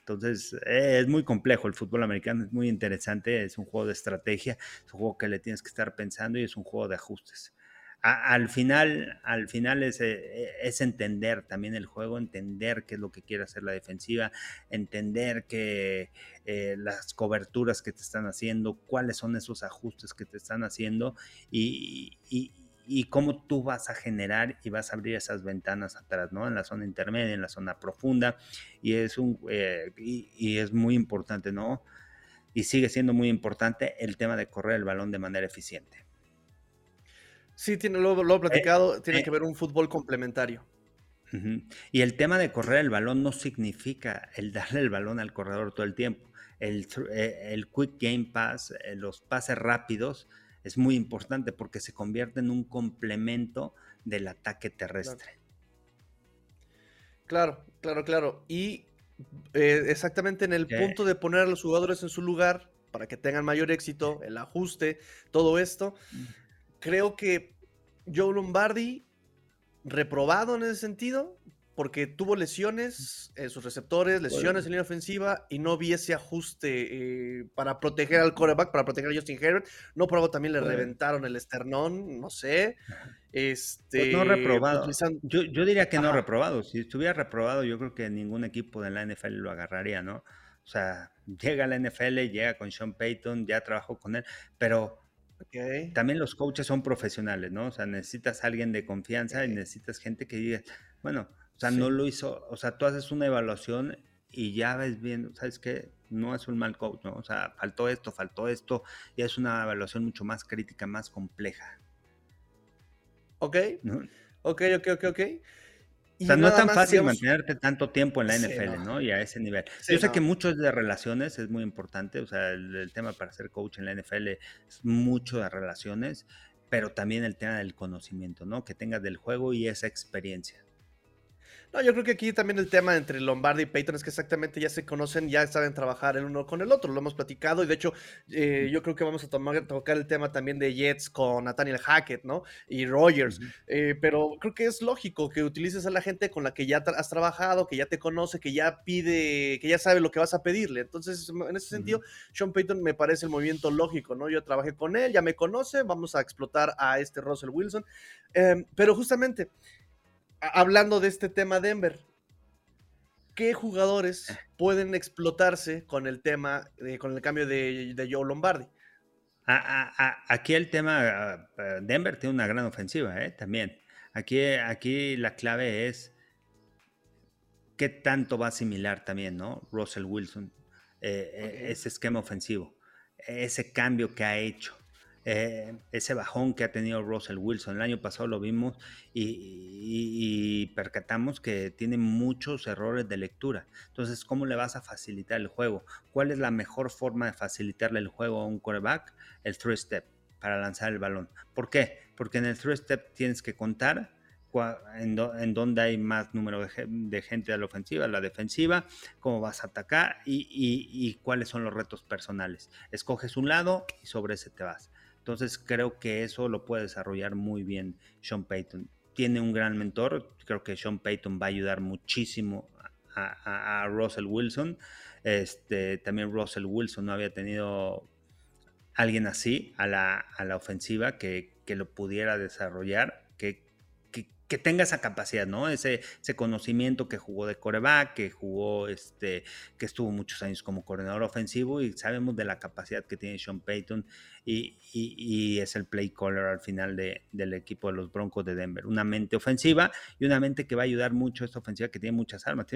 Entonces, es muy complejo el fútbol americano, es muy interesante, es un juego de estrategia, es un juego que le tienes que estar pensando y es un juego de ajustes al final, al final es, eh, es, entender también el juego, entender qué es lo que quiere hacer la defensiva, entender que eh, las coberturas que te están haciendo, cuáles son esos ajustes que te están haciendo y, cómo tú vas a generar y vas a abrir esas ventanas atrás, ¿no? En la zona intermedia, en la zona profunda y es un eh, y es muy importante, ¿no? Y sigue siendo muy importante el tema de correr el balón de manera eficiente. Sí, tiene, lo, lo he eh, platicado, tiene eh que ver un fútbol complementario. Y el tema de correr el balón no significa el [LAUGHS] darle el balón al corredor todo el tiempo. El, eh, el quick game pass, los pases rápidos, es muy importante porque se convierte en un complemento del ataque terrestre. Claro, claro, claro. Y exactamente en el punto de poner a los jugadores en su lugar para que tengan mayor éxito, el ajuste, todo esto creo que Joe Lombardi, reprobado en ese sentido, porque tuvo lesiones en sus receptores, lesiones en línea ofensiva y no vi ese ajuste eh, para proteger al quarterback, para proteger a Justin Herbert. No por algo también le reventaron el esternón, no sé. Este, pues no reprobado. Yo, diría que no reprobado. Si estuviera reprobado, yo creo que ningún equipo de la NFL lo agarraría, ¿no? O sea, llega a la NFL, llega con Sean Payton, ya trabajó con él, pero también los coaches son profesionales, ¿no? O sea, necesitas alguien de confianza y necesitas gente que diga, bueno, o sea, no lo hizo, o sea, tú haces una evaluación y ya ves bien, ¿sabes qué? No es un mal coach, ¿no? O sea, faltó esto, faltó esto, y es una evaluación mucho más crítica, más compleja. Ok. Ok, ok, ok, ok o sea, no es tan fácil mantenerte tanto tiempo en la NFL, no. Y a ese nivel. Yo sé que mucho es de relaciones, es muy importante. O sea, el, tema para ser coach en la NFL es mucho de relaciones, pero también el tema del conocimiento, ¿no? Que tengas del juego y esa experiencia. No, yo creo que aquí también el tema entre Lombardi y Peyton es que exactamente ya se conocen, ya saben trabajar el uno con el otro, lo hemos platicado y de hecho eh, yo creo que vamos a tomar, tocar el tema también de Jets con Nathaniel Hackett, ¿no? Y Rogers, eh, pero creo que es lógico que utilices a la gente con la que ya has trabajado, que ya te conoce, que ya pide, que ya sabe lo que vas a pedirle. Entonces, en ese sentido, Sean Payton me parece el movimiento lógico, ¿no? Yo trabajé con él, ya me conoce, vamos a explotar a este Russell Wilson, em, pero justamente hablando de este tema Denver, ¿qué jugadores pueden explotarse con el tema, con el cambio de, Joe Lombardi? aquí el tema, Denver tiene una gran ofensiva, ¿eh? también. Aquí, aquí la clave es qué tanto va a asimilar también, ¿no? Russell Wilson, eh, ese esquema ofensivo, ese cambio que ha hecho. Eh, ese bajón que ha tenido Russell Wilson. El año pasado lo vimos y, percatamos que tiene muchos errores de lectura. Entonces, ¿cómo le vas a facilitar el juego? ¿Cuál es la mejor forma de facilitarle el juego a un quarterback? El three step para lanzar el balón. ¿Por qué? Porque en el three step tienes que contar en, en dónde hay más número de, gente a la ofensiva, la defensiva, cómo vas a atacar y, y, cuáles son los retos personales. Escoges un lado y sobre ese te vas. Entonces creo que eso lo puede desarrollar muy bien Sean Payton. Tiene un gran mentor, creo que Sean Payton va a ayudar muchísimo a, Russell Wilson. Este, también Russell Wilson no había tenido alguien así a la, a la ofensiva que, que, lo pudiera desarrollar, que, tenga esa capacidad, ¿no? Ese, conocimiento que jugó de coreback, que jugó, este, que estuvo muchos años como coordinador ofensivo y sabemos de la capacidad que tiene Sean Payton y, es el play caller al final de, del equipo de los Broncos de Denver. Una mente ofensiva y una mente que va a ayudar mucho a esta ofensiva que tiene muchas armas.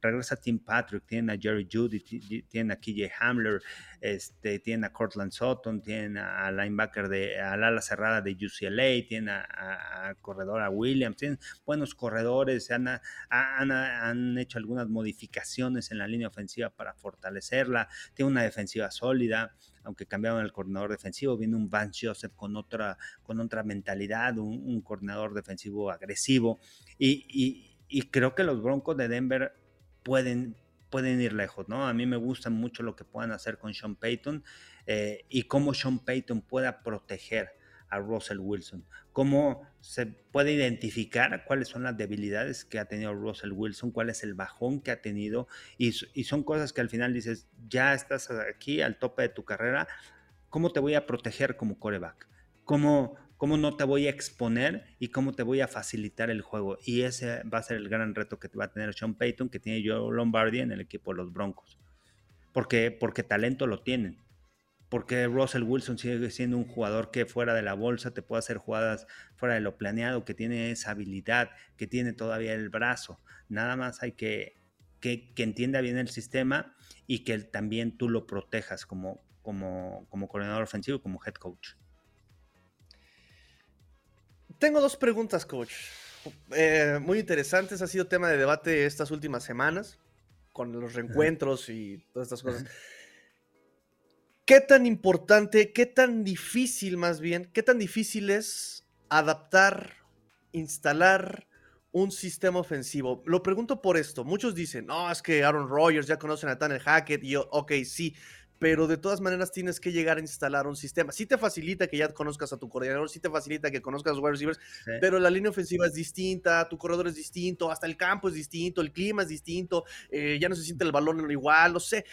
Regresa Tim Patrick, tiene a Jerry Judy, tiene a KJ Hamler, este, tiene a Cortland Sutton, tiene a linebacker de, al ala cerrada de UCLA, tiene a, corredor a Williams, tienen buenos corredores, han, han, han hecho algunas modificaciones en la línea ofensiva para fortalecerla, tiene una defensiva sólida aunque cambiaron el coordinador defensivo, viene un Vance Joseph con otra, con otra mentalidad, un, coordinador defensivo agresivo, y, creo que los Broncos de Denver pueden, pueden ir lejos, ¿no? A mí me gusta mucho lo que puedan hacer con Sean Payton eh, y cómo Sean Payton pueda proteger a Russell Wilson. ¿Cómo se puede identificar cuáles son las debilidades que ha tenido Russell Wilson? ¿Cuál es el bajón que ha tenido? Y, son cosas que al final dices, ya estás aquí al tope de tu carrera, ¿cómo te voy a proteger como coreback? ¿Cómo, cómo no te voy a exponer y cómo te voy a facilitar el juego? Y ese va a ser el gran reto que va a tener Sean Payton, que tiene Joe Lombardi en el equipo de los Broncos. Porque, porque talento lo tienen porque Russell Wilson sigue siendo un jugador que fuera de la bolsa te puede hacer jugadas fuera de lo planeado, que tiene esa habilidad, que tiene todavía el brazo. Nada más hay que, que, entienda bien el sistema y que también tú lo protejas como, como, como coordinador ofensivo, como head coach. Tengo dos preguntas, coach. Eh, muy interesantes, ha sido tema de debate estas últimas semanas con los reencuentros y todas estas cosas. ¿Qué tan importante, qué tan difícil más bien, qué tan difícil es adaptar, instalar un sistema ofensivo? Lo pregunto por esto. Muchos dicen, no, es que Aaron Rodgers ya conocen a Tanner Hackett y yo, ok, sí, pero de todas maneras tienes que llegar a instalar un sistema. Sí te facilita que ya conozcas a tu coordinador, sí te facilita que conozcas a los wide receivers, pero la línea ofensiva es distinta, tu corredor es distinto, hasta el campo es distinto, el clima es distinto, eh, ya no se siente el balón igual, no sé.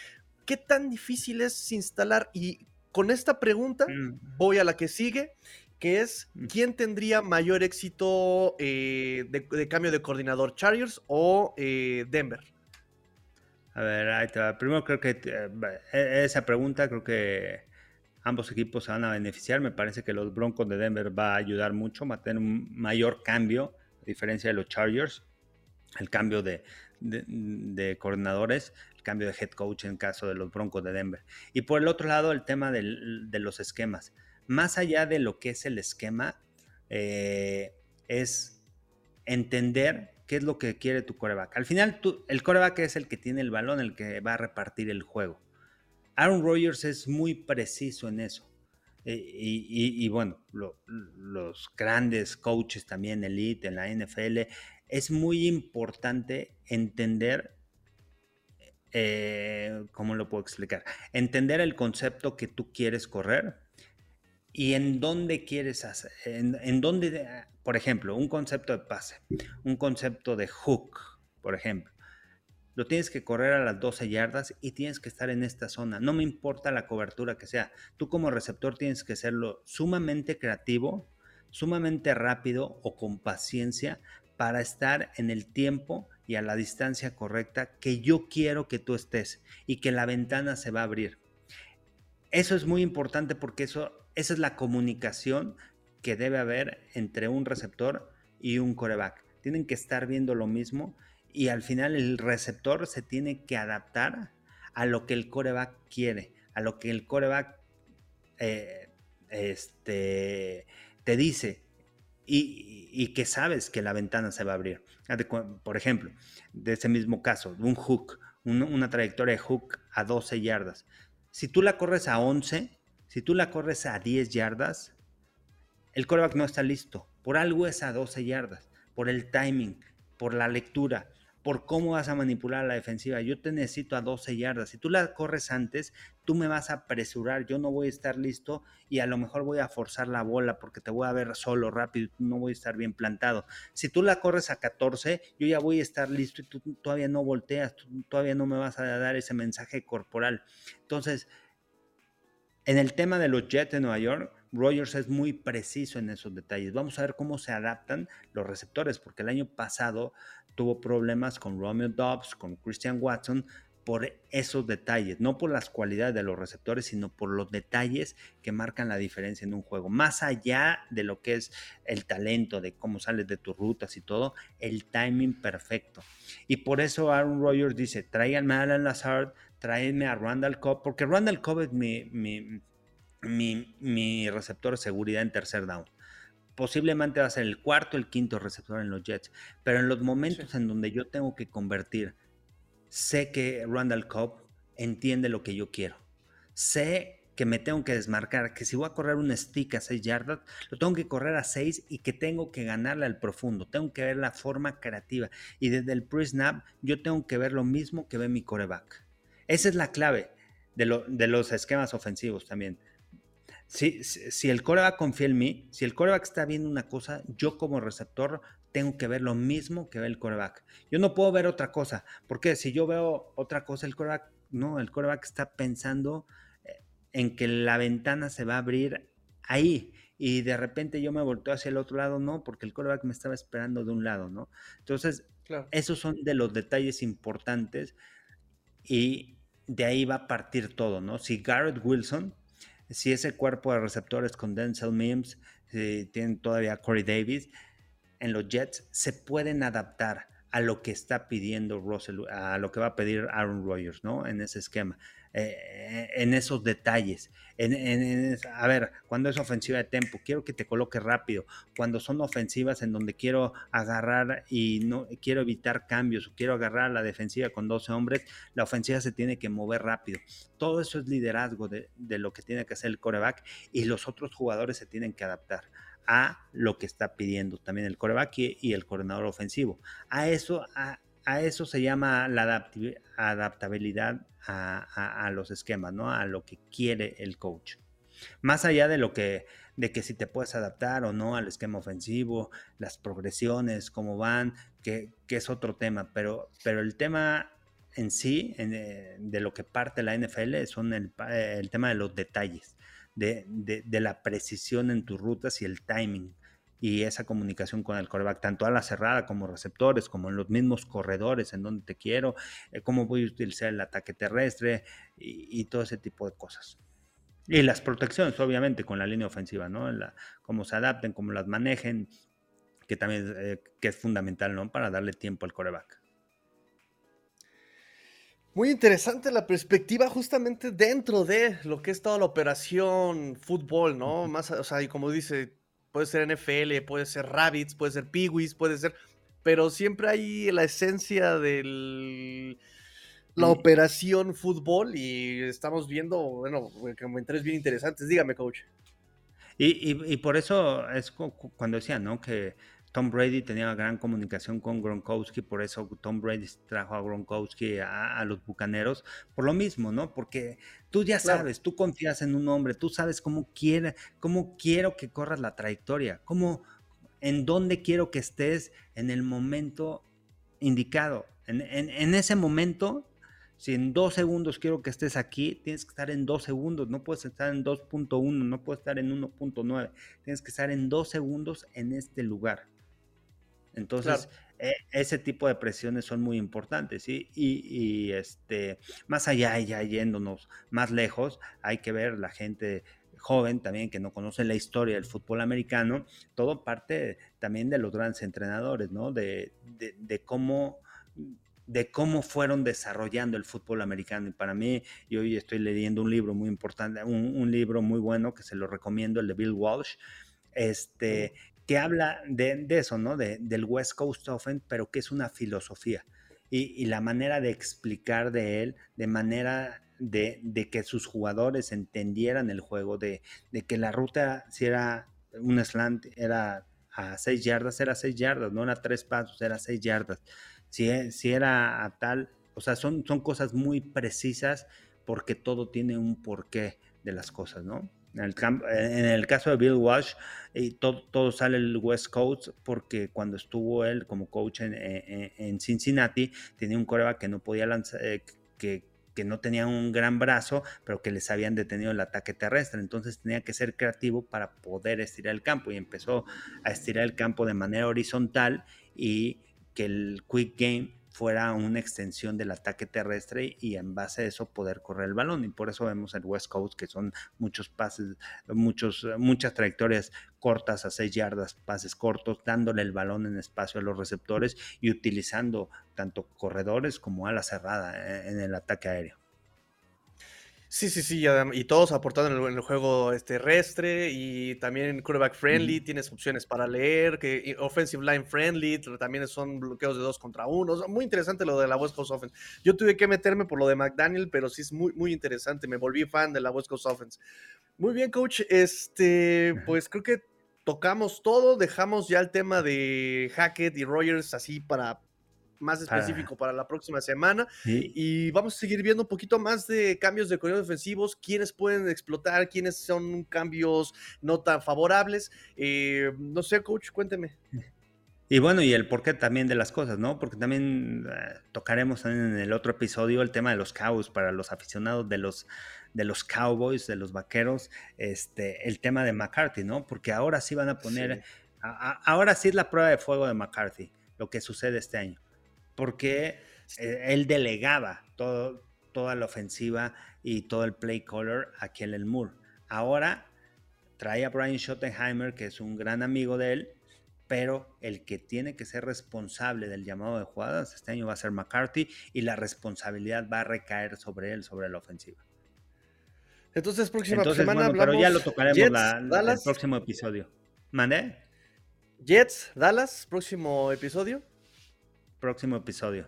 ¿Qué tan difícil es instalar? Y con esta pregunta mm. voy a la que sigue, que es, mm. ¿quién tendría mayor éxito eh, de, cambio de coordinador, Chargers o eh, Denver? A ver, ahí te va. Primero creo que eh, e, esa pregunta creo que ambos equipos se van a beneficiar. Me parece que los Broncos de Denver va a ayudar mucho, va a tener un mayor cambio, a diferencia de los Chargers, el cambio de, de coordinadores cambio de head coach en caso de los Broncos de Denver. Y por el otro lado, el tema de los esquemas. Más allá de lo que es el esquema, eh, es entender qué es lo que quiere tu coreback. Al final, el coreback es el que tiene el balón, el que va a repartir el juego. Aaron Rodgers es muy preciso en eso. y, bueno, los grandes coaches también, elite en la NFL, es muy importante entender, eh, ¿cómo lo puedo explicar? Entender el concepto que tú quieres correr y en dónde quieres hacer, en, dónde, por ejemplo, un concepto de pase, un concepto de hook, por ejemplo lo tienes que correr a las 12 yardas y tienes que estar en esta zona. No me importa la cobertura que sea. Tú como receptor tienes que serlo sumamente creativo, sumamente rápido o con paciencia para estar en el tiempo y a la distancia correcta que yo quiero que tú estés y que la ventana se va a abrir. Eso es muy importante porque eso, esa es la comunicación que debe haber entre un receptor y un coreback. Tienen que estar viendo lo mismo y al final el receptor se tiene que adaptar a lo que el coreback quiere, a lo que el coreback eh, este, te dice y, que sabes que la ventana se va a abrir. Por ejemplo, de ese mismo caso, un hook, una trayectoria de hook a 12 yardas. Si tú la corres a 11, si tú la corres a 10 yardas, el coreback no está listo. Por algo es a 12 yardas, por el timing, por la lectura, por cómo vas a manipular la defensiva. Yo te necesito a 12 yardas. Si tú la corres antes, tú me vas a apresurar. Yo no voy a estar listo y a lo mejor voy a forzar la bola porque te voy a ver solo, rápido. No voy a estar bien plantado. Si tú la corres a 14, yo ya voy a estar listo y tú todavía no volteas. todavía no me vas a dar ese mensaje corporal. Entonces, en el tema de los Jets de Nueva York, Rogers es muy preciso en esos detalles. Vamos a ver cómo se adaptan los receptores, porque el año pasado tuvo problemas con Romeo Dobbs, con Christian Watson, por esos detalles, no por las cualidades de los receptores, sino por los detalles que marcan la diferencia en un juego. Más allá de lo que es el talento, de cómo sales de tus rutas y todo, el timing perfecto. Y por eso Aaron Rodgers dice, tráiganme a Alan Lazard, tráiganme a Randall Cobb, porque Randall Cobb es mi, mi, mi receptor de seguridad en tercer down posiblemente va a ser el cuarto, el quinto receptor en los Jets, pero en los momentos en donde yo tengo que convertir, sé que Randall Cobb entiende lo que yo quiero. Sé que me tengo que desmarcar, que si voy a correr un stick a 6 yardas, lo tengo que correr a 6 y que tengo que ganarle al profundo, tengo que ver la forma creativa y desde el pre-snap yo tengo que ver lo mismo que ve mi coreback. Esa es la clave de, de los esquemas ofensivos también. Si, si, el coreback confía en mí, si el coreback está viendo una cosa, yo como receptor tengo que ver lo mismo que ve el coreback. Yo no puedo ver otra cosa, porque si yo veo otra cosa, el coreback, no, el coreback está pensando eh, en que la ventana se va a abrir ahí y de repente yo me volteo hacia el otro lado, no, porque el coreback me estaba esperando de un lado, ¿no? Entonces, esos son de los detalles importantes y de ahí va a partir todo, ¿no? Si Garrett Wilson si ese cuerpo de receptores con Denzel Mims, si tienen todavía Corey Davis, en los Jets se pueden adaptar a lo que está pidiendo Russell, a lo que va a pedir Aaron Rodgers, ¿no? En ese esquema. Eh, en esos detalles. A ver, cuando es ofensiva de tempo, quiero que te coloque rápido. Cuando son ofensivas en donde quiero agarrar y no quiero evitar cambios, o quiero agarrar la defensiva con 12 hombres, la ofensiva se tiene que mover rápido. Todo eso es liderazgo de, lo que tiene que hacer el coreback y los otros jugadores se tienen que adaptar a lo que está pidiendo también el coreback y, el coordinador ofensivo. A eso, a, a eso se llama la adaptabilidad a, los esquemas, ¿no? A lo que quiere el coach. Más allá de lo que, de que si te puedes adaptar o no al esquema ofensivo, las progresiones, cómo van, que, es otro tema, pero, pero el tema en sí, eh, de lo que parte la NFL, son el, tema de los detalles, de, de, la precisión en tus rutas y el timing y esa comunicación con el coreback, tanto a la cerrada como receptores, como en los mismos corredores, en donde te quiero, eh, cómo voy a utilizar el ataque terrestre y, todo ese tipo de cosas. Y las protecciones, obviamente, con la línea ofensiva, ¿no? La, cómo se adapten, cómo las manejen, que también eh, que es fundamental, ¿no? Para darle tiempo al coreback. Muy interesante la perspectiva justamente dentro de lo que es toda la operación fútbol, ¿no? Más, o sea, y como dice, puede ser NFL, puede ser Rabbits, puede ser Peewees, puede ser. Pero siempre hay la esencia de la operación fútbol y estamos viendo, bueno, comentarios bien interesantes. Dígame, coach. Y, por eso es cuando decía, ¿no? Que Tom Brady tenía gran comunicación con Gronkowski, por eso Tom Brady trajo a Gronkowski a, los Bucaneros, por lo mismo, ¿no? Porque tú ya sabes, tú confías en un hombre, tú sabes cómo quiere, cómo quiero que corras la trayectoria, cómo, en dónde quiero que estés en el momento indicado. En, ese momento, si en dos segundos quiero que estés aquí, tienes que estar en dos segundos, no puedes estar en 2.1, no puedes estar en 1.9, tienes que estar en dos segundos en este lugar. Entonces, e, ese tipo de presiones son muy importantes, ¿sí? Y, este, más allá, ya yéndonos más lejos, hay que ver la gente joven también que no conoce la historia del fútbol americano, todo parte también de los grandes entrenadores, ¿no? De, cómo de cómo fueron desarrollando el fútbol americano. Y para mí, yo hoy estoy leyendo un libro muy importante, un, libro muy bueno que se lo recomiendo, el de Bill Walsh, este, que habla de, eso, ¿no? De, del West Coast Offense, pero que es una filosofía. Y, la manera de explicar de él, de manera de, que sus jugadores entendieran el juego, de, que la ruta, si era un slant, era a seis yardas, era seis yardas, no era tres pasos, era seis yardas. Si, e, si era a tal, o sea, son, son cosas muy precisas porque todo tiene un porqué de las cosas, ¿no? En el, caso de Bill Walsh, todo, sale el West Coast porque cuando estuvo él como coach en, Cincinnati, tenía un coreback que no podía lanzar, eh, que no tenía un gran brazo, pero que les habían detenido el ataque terrestre. Entonces tenía que ser creativo para poder estirar el campo y empezó a estirar el campo de manera horizontal y que el quick game fuera una extensión del ataque terrestre y en base a eso poder correr el balón. Y por eso vemos el West Coast que son muchos pases, muchos, muchas trayectorias cortas a seis yardas, pases cortos, dándole el balón en espacio a los receptores y utilizando tanto corredores como ala cerrada eh, en el ataque aéreo. Sí, sí, sí, y todos aportando en el, juego terrestre y también quarterback friendly, tienes opciones para leer, que offensive line friendly, también son bloqueos de dos contra uno, muy interesante lo de la West Coast Offense. Yo tuve que meterme por lo de McDaniel, pero sí es muy, muy interesante, me volví fan de la West Coast Offense. Muy bien, coach, este, pues creo que tocamos todo, dejamos ya el tema de Hackett y Rogers así para más específico para la próxima semana. Y vamos a seguir viendo un poquito más de cambios de corredores defensivos, quiénes pueden explotar, quiénes son cambios no tan favorables. Eh, no sé, coach, cuénteme. Y bueno, y el porqué también de las cosas, ¿no? Porque también eh, tocaremos en el otro episodio el tema de los Cowboys para los aficionados de los de los Cowboys, de los Vaqueros, este, el tema de McCarthy, ¿no? Porque ahora sí van a poner, ahora sí es la prueba de fuego de McCarthy, lo que sucede este año porque eh, él delegaba todo, toda la ofensiva y todo el play caller a Kellen Moore. Ahora trae a Brian Schottenheimer, que es un gran amigo de él, pero el que tiene que ser responsable del llamado de jugadas este año va a ser McCarthy y la responsabilidad va a recaer sobre él, sobre la ofensiva. Entonces, próxima semana hablamos. Pero ya lo tocaremos en el próximo episodio. ¿Mandé? Jets, Dallas, próximo episodio próximo episodio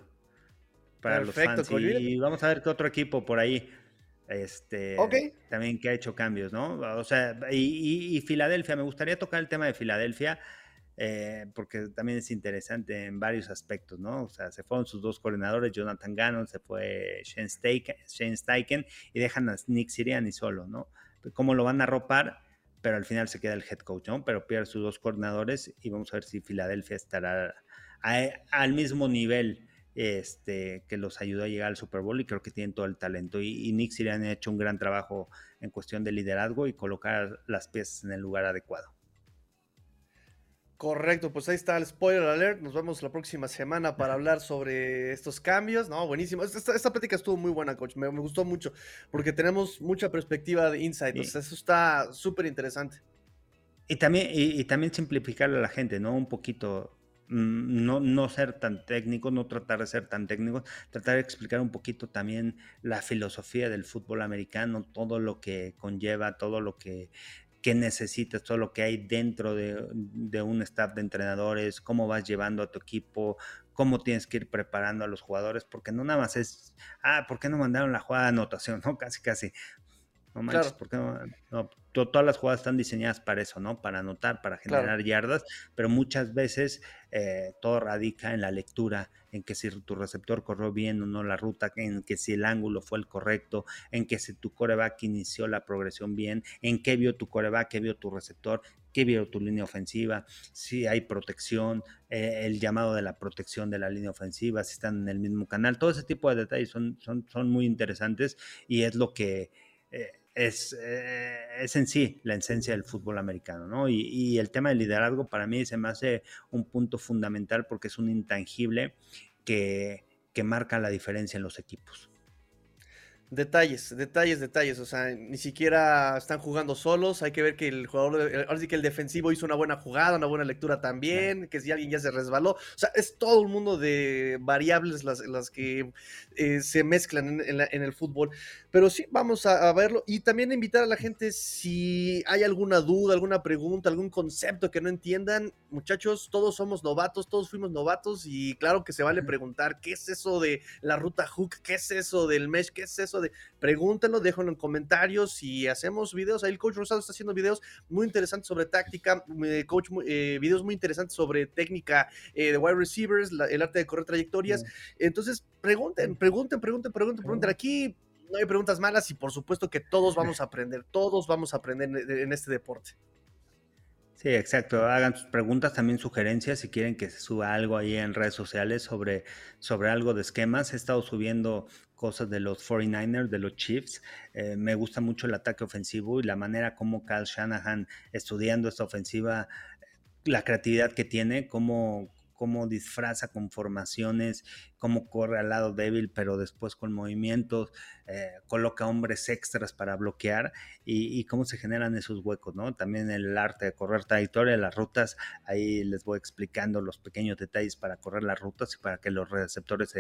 para los fans. Y, vamos a ver qué otro equipo por ahí este, también que ha hecho cambios, ¿no? O sea, y, Filadelfia, me gustaría tocar el tema de Filadelfia. Eh, porque también es interesante en varios aspectos, ¿no? O sea, se fueron sus dos coordinadores, Jonathan Gannon, se fue Shane Steichen, y dejan a Nick Siriani solo, ¿no? ¿Cómo lo van a ropar? Pero al final se queda el head coach, ¿no? Pero pierde sus dos coordinadores y vamos a ver si Filadelfia estará al mismo nivel este, que los ayudó a llegar al Super Bowl y creo que tienen todo el talento. Y, Nick Sirianni ha hecho un gran trabajo en cuestión de liderazgo y colocar las piezas en el lugar adecuado. Correcto, pues ahí está el spoiler alert. Nos vemos la próxima semana para hablar sobre estos cambios. No, buenísimo. Esta, esta plática estuvo muy buena, coach. Me, gustó mucho porque tenemos mucha perspectiva de insight. eso está súper interesante. Y también, y, y, también simplificarle a la gente, ¿no? Un poquito no, no ser tan técnico, no tratar de ser tan técnico, tratar de explicar un poquito también la filosofía del fútbol americano, todo lo que conlleva, todo lo que, que necesitas, todo lo que hay dentro de, un staff de entrenadores, cómo vas llevando a tu equipo, cómo tienes que ir preparando a los jugadores, porque no nada más es, ah, ¿por qué no mandaron la jugada de anotación? [LAUGHS] No, casi, casi. No manches, porque no, todas las jugadas están diseñadas para eso, ¿no? Para anotar, para generar yardas, pero muchas veces eh, todo radica en la lectura, en que si tu receptor corrió bien o no la ruta, en que si el ángulo fue el correcto, en que si tu coreback inició la progresión bien, en qué vio tu coreback, qué vio tu receptor, qué vio tu línea ofensiva, si hay protección, eh, el llamado de la protección de la línea ofensiva, si están en el mismo canal, todo ese tipo de detalles son, son, son muy interesantes y es lo que... Eh, es, eh, es, en sí la esencia del fútbol americano, ¿no? Y, y, el tema del liderazgo para mí se me hace un punto fundamental porque es un intangible que, que marca la diferencia en los equipos. Detalles, detalles, detalles. O sea, ni siquiera están jugando solos. Hay que ver que el jugador, ahora sí que el defensivo hizo una buena jugada, una buena lectura también. Que si alguien ya se resbaló. O sea, es todo un mundo de variables las, las que eh, se mezclan en, el fútbol. Pero sí, vamos a, verlo. Y también invitar a la gente si hay alguna duda, alguna pregunta, algún concepto que no entiendan. Muchachos, todos somos novatos, todos fuimos novatos. Y claro que se vale preguntar qué es eso de la ruta hook, qué es eso del mesh, qué es eso de pregúntenlo, déjenlo en comentarios y hacemos videos. Ahí el coach Rosado está haciendo videos muy interesantes sobre táctica, eh, coach, eh, videos muy interesantes sobre técnica eh, de wide receivers, el arte de correr trayectorias. Entonces, pregunten, pregunten, pregunten, pregunten, pregunten. Aquí no hay preguntas malas y por supuesto que todos vamos a aprender, todos vamos a aprender en este deporte. Sí, exacto. Hagan sus preguntas, también sugerencias, si quieren que se suba algo ahí en redes sociales sobre, sobre algo de esquemas. He estado subiendo cosas de los 49ers, de los Chiefs. Eh, me gusta mucho el ataque ofensivo y la manera como Kyle Shanahan, estudiando esta ofensiva, la creatividad que tiene, cómo, cómo disfraza con formaciones, cómo corre al lado débil, pero después con movimientos, eh, coloca hombres extras para bloquear y, cómo se generan esos huecos, ¿no? También el arte de correr trayectoria, las rutas, ahí les voy explicando los pequeños detalles para correr las rutas y para que los receptores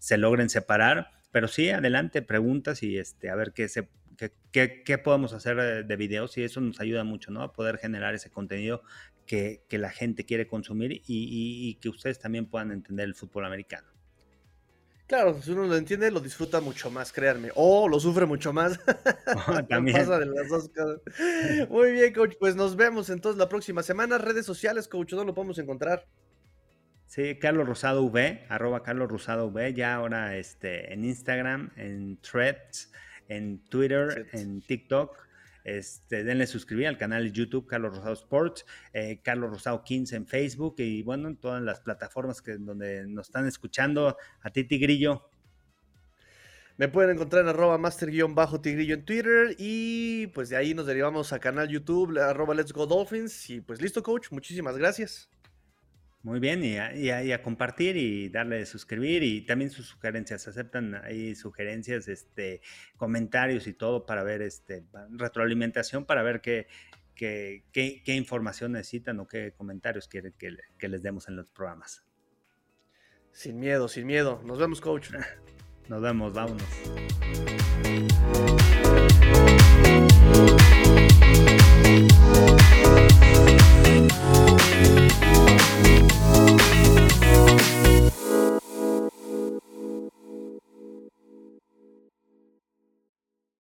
se, logren separar. Pero sí, adelante, preguntas y este, a ver qué se, ¿Qué, podemos hacer de videos? Y eso nos ayuda mucho, ¿no? A poder generar ese contenido que, la gente quiere consumir y, que ustedes también puedan entender el fútbol americano. Claro, si uno lo entiende, lo disfruta mucho más, créanme. O lo sufre mucho más. [LAUGHS] [LAUGHS] también. Muy bien, coach. Pues nos vemos entonces la próxima semana. Redes sociales, coach, ¿dónde lo podemos encontrar? Sí, Carlos Rosado V, arroba Carlos Rosado V, ya ahora este, en Instagram, en Threads, en Twitter, en TikTok. Este, denle suscribir al canal de YouTube Carlos Rosado Sports, eh, Carlos Rosado 15 en Facebook y bueno, en todas las plataformas que, donde nos están escuchando. A ti, Tigrillo. Me pueden encontrar en arroba master-tigrillo en Twitter y pues de ahí nos derivamos a canal YouTube arroba Let's Go Dolphins y pues listo coach, muchísimas gracias. Muy bien, y a, compartir y darle suscribir y también sus sugerencias. Aceptan ahí sugerencias, este, comentarios y todo para ver este retroalimentación, para ver qué, qué, qué, información necesitan o qué comentarios quieren que, que les demos en los programas. Sin miedo, sin miedo. Nos vemos, coach. [LAUGHS] Nos vemos, vámonos.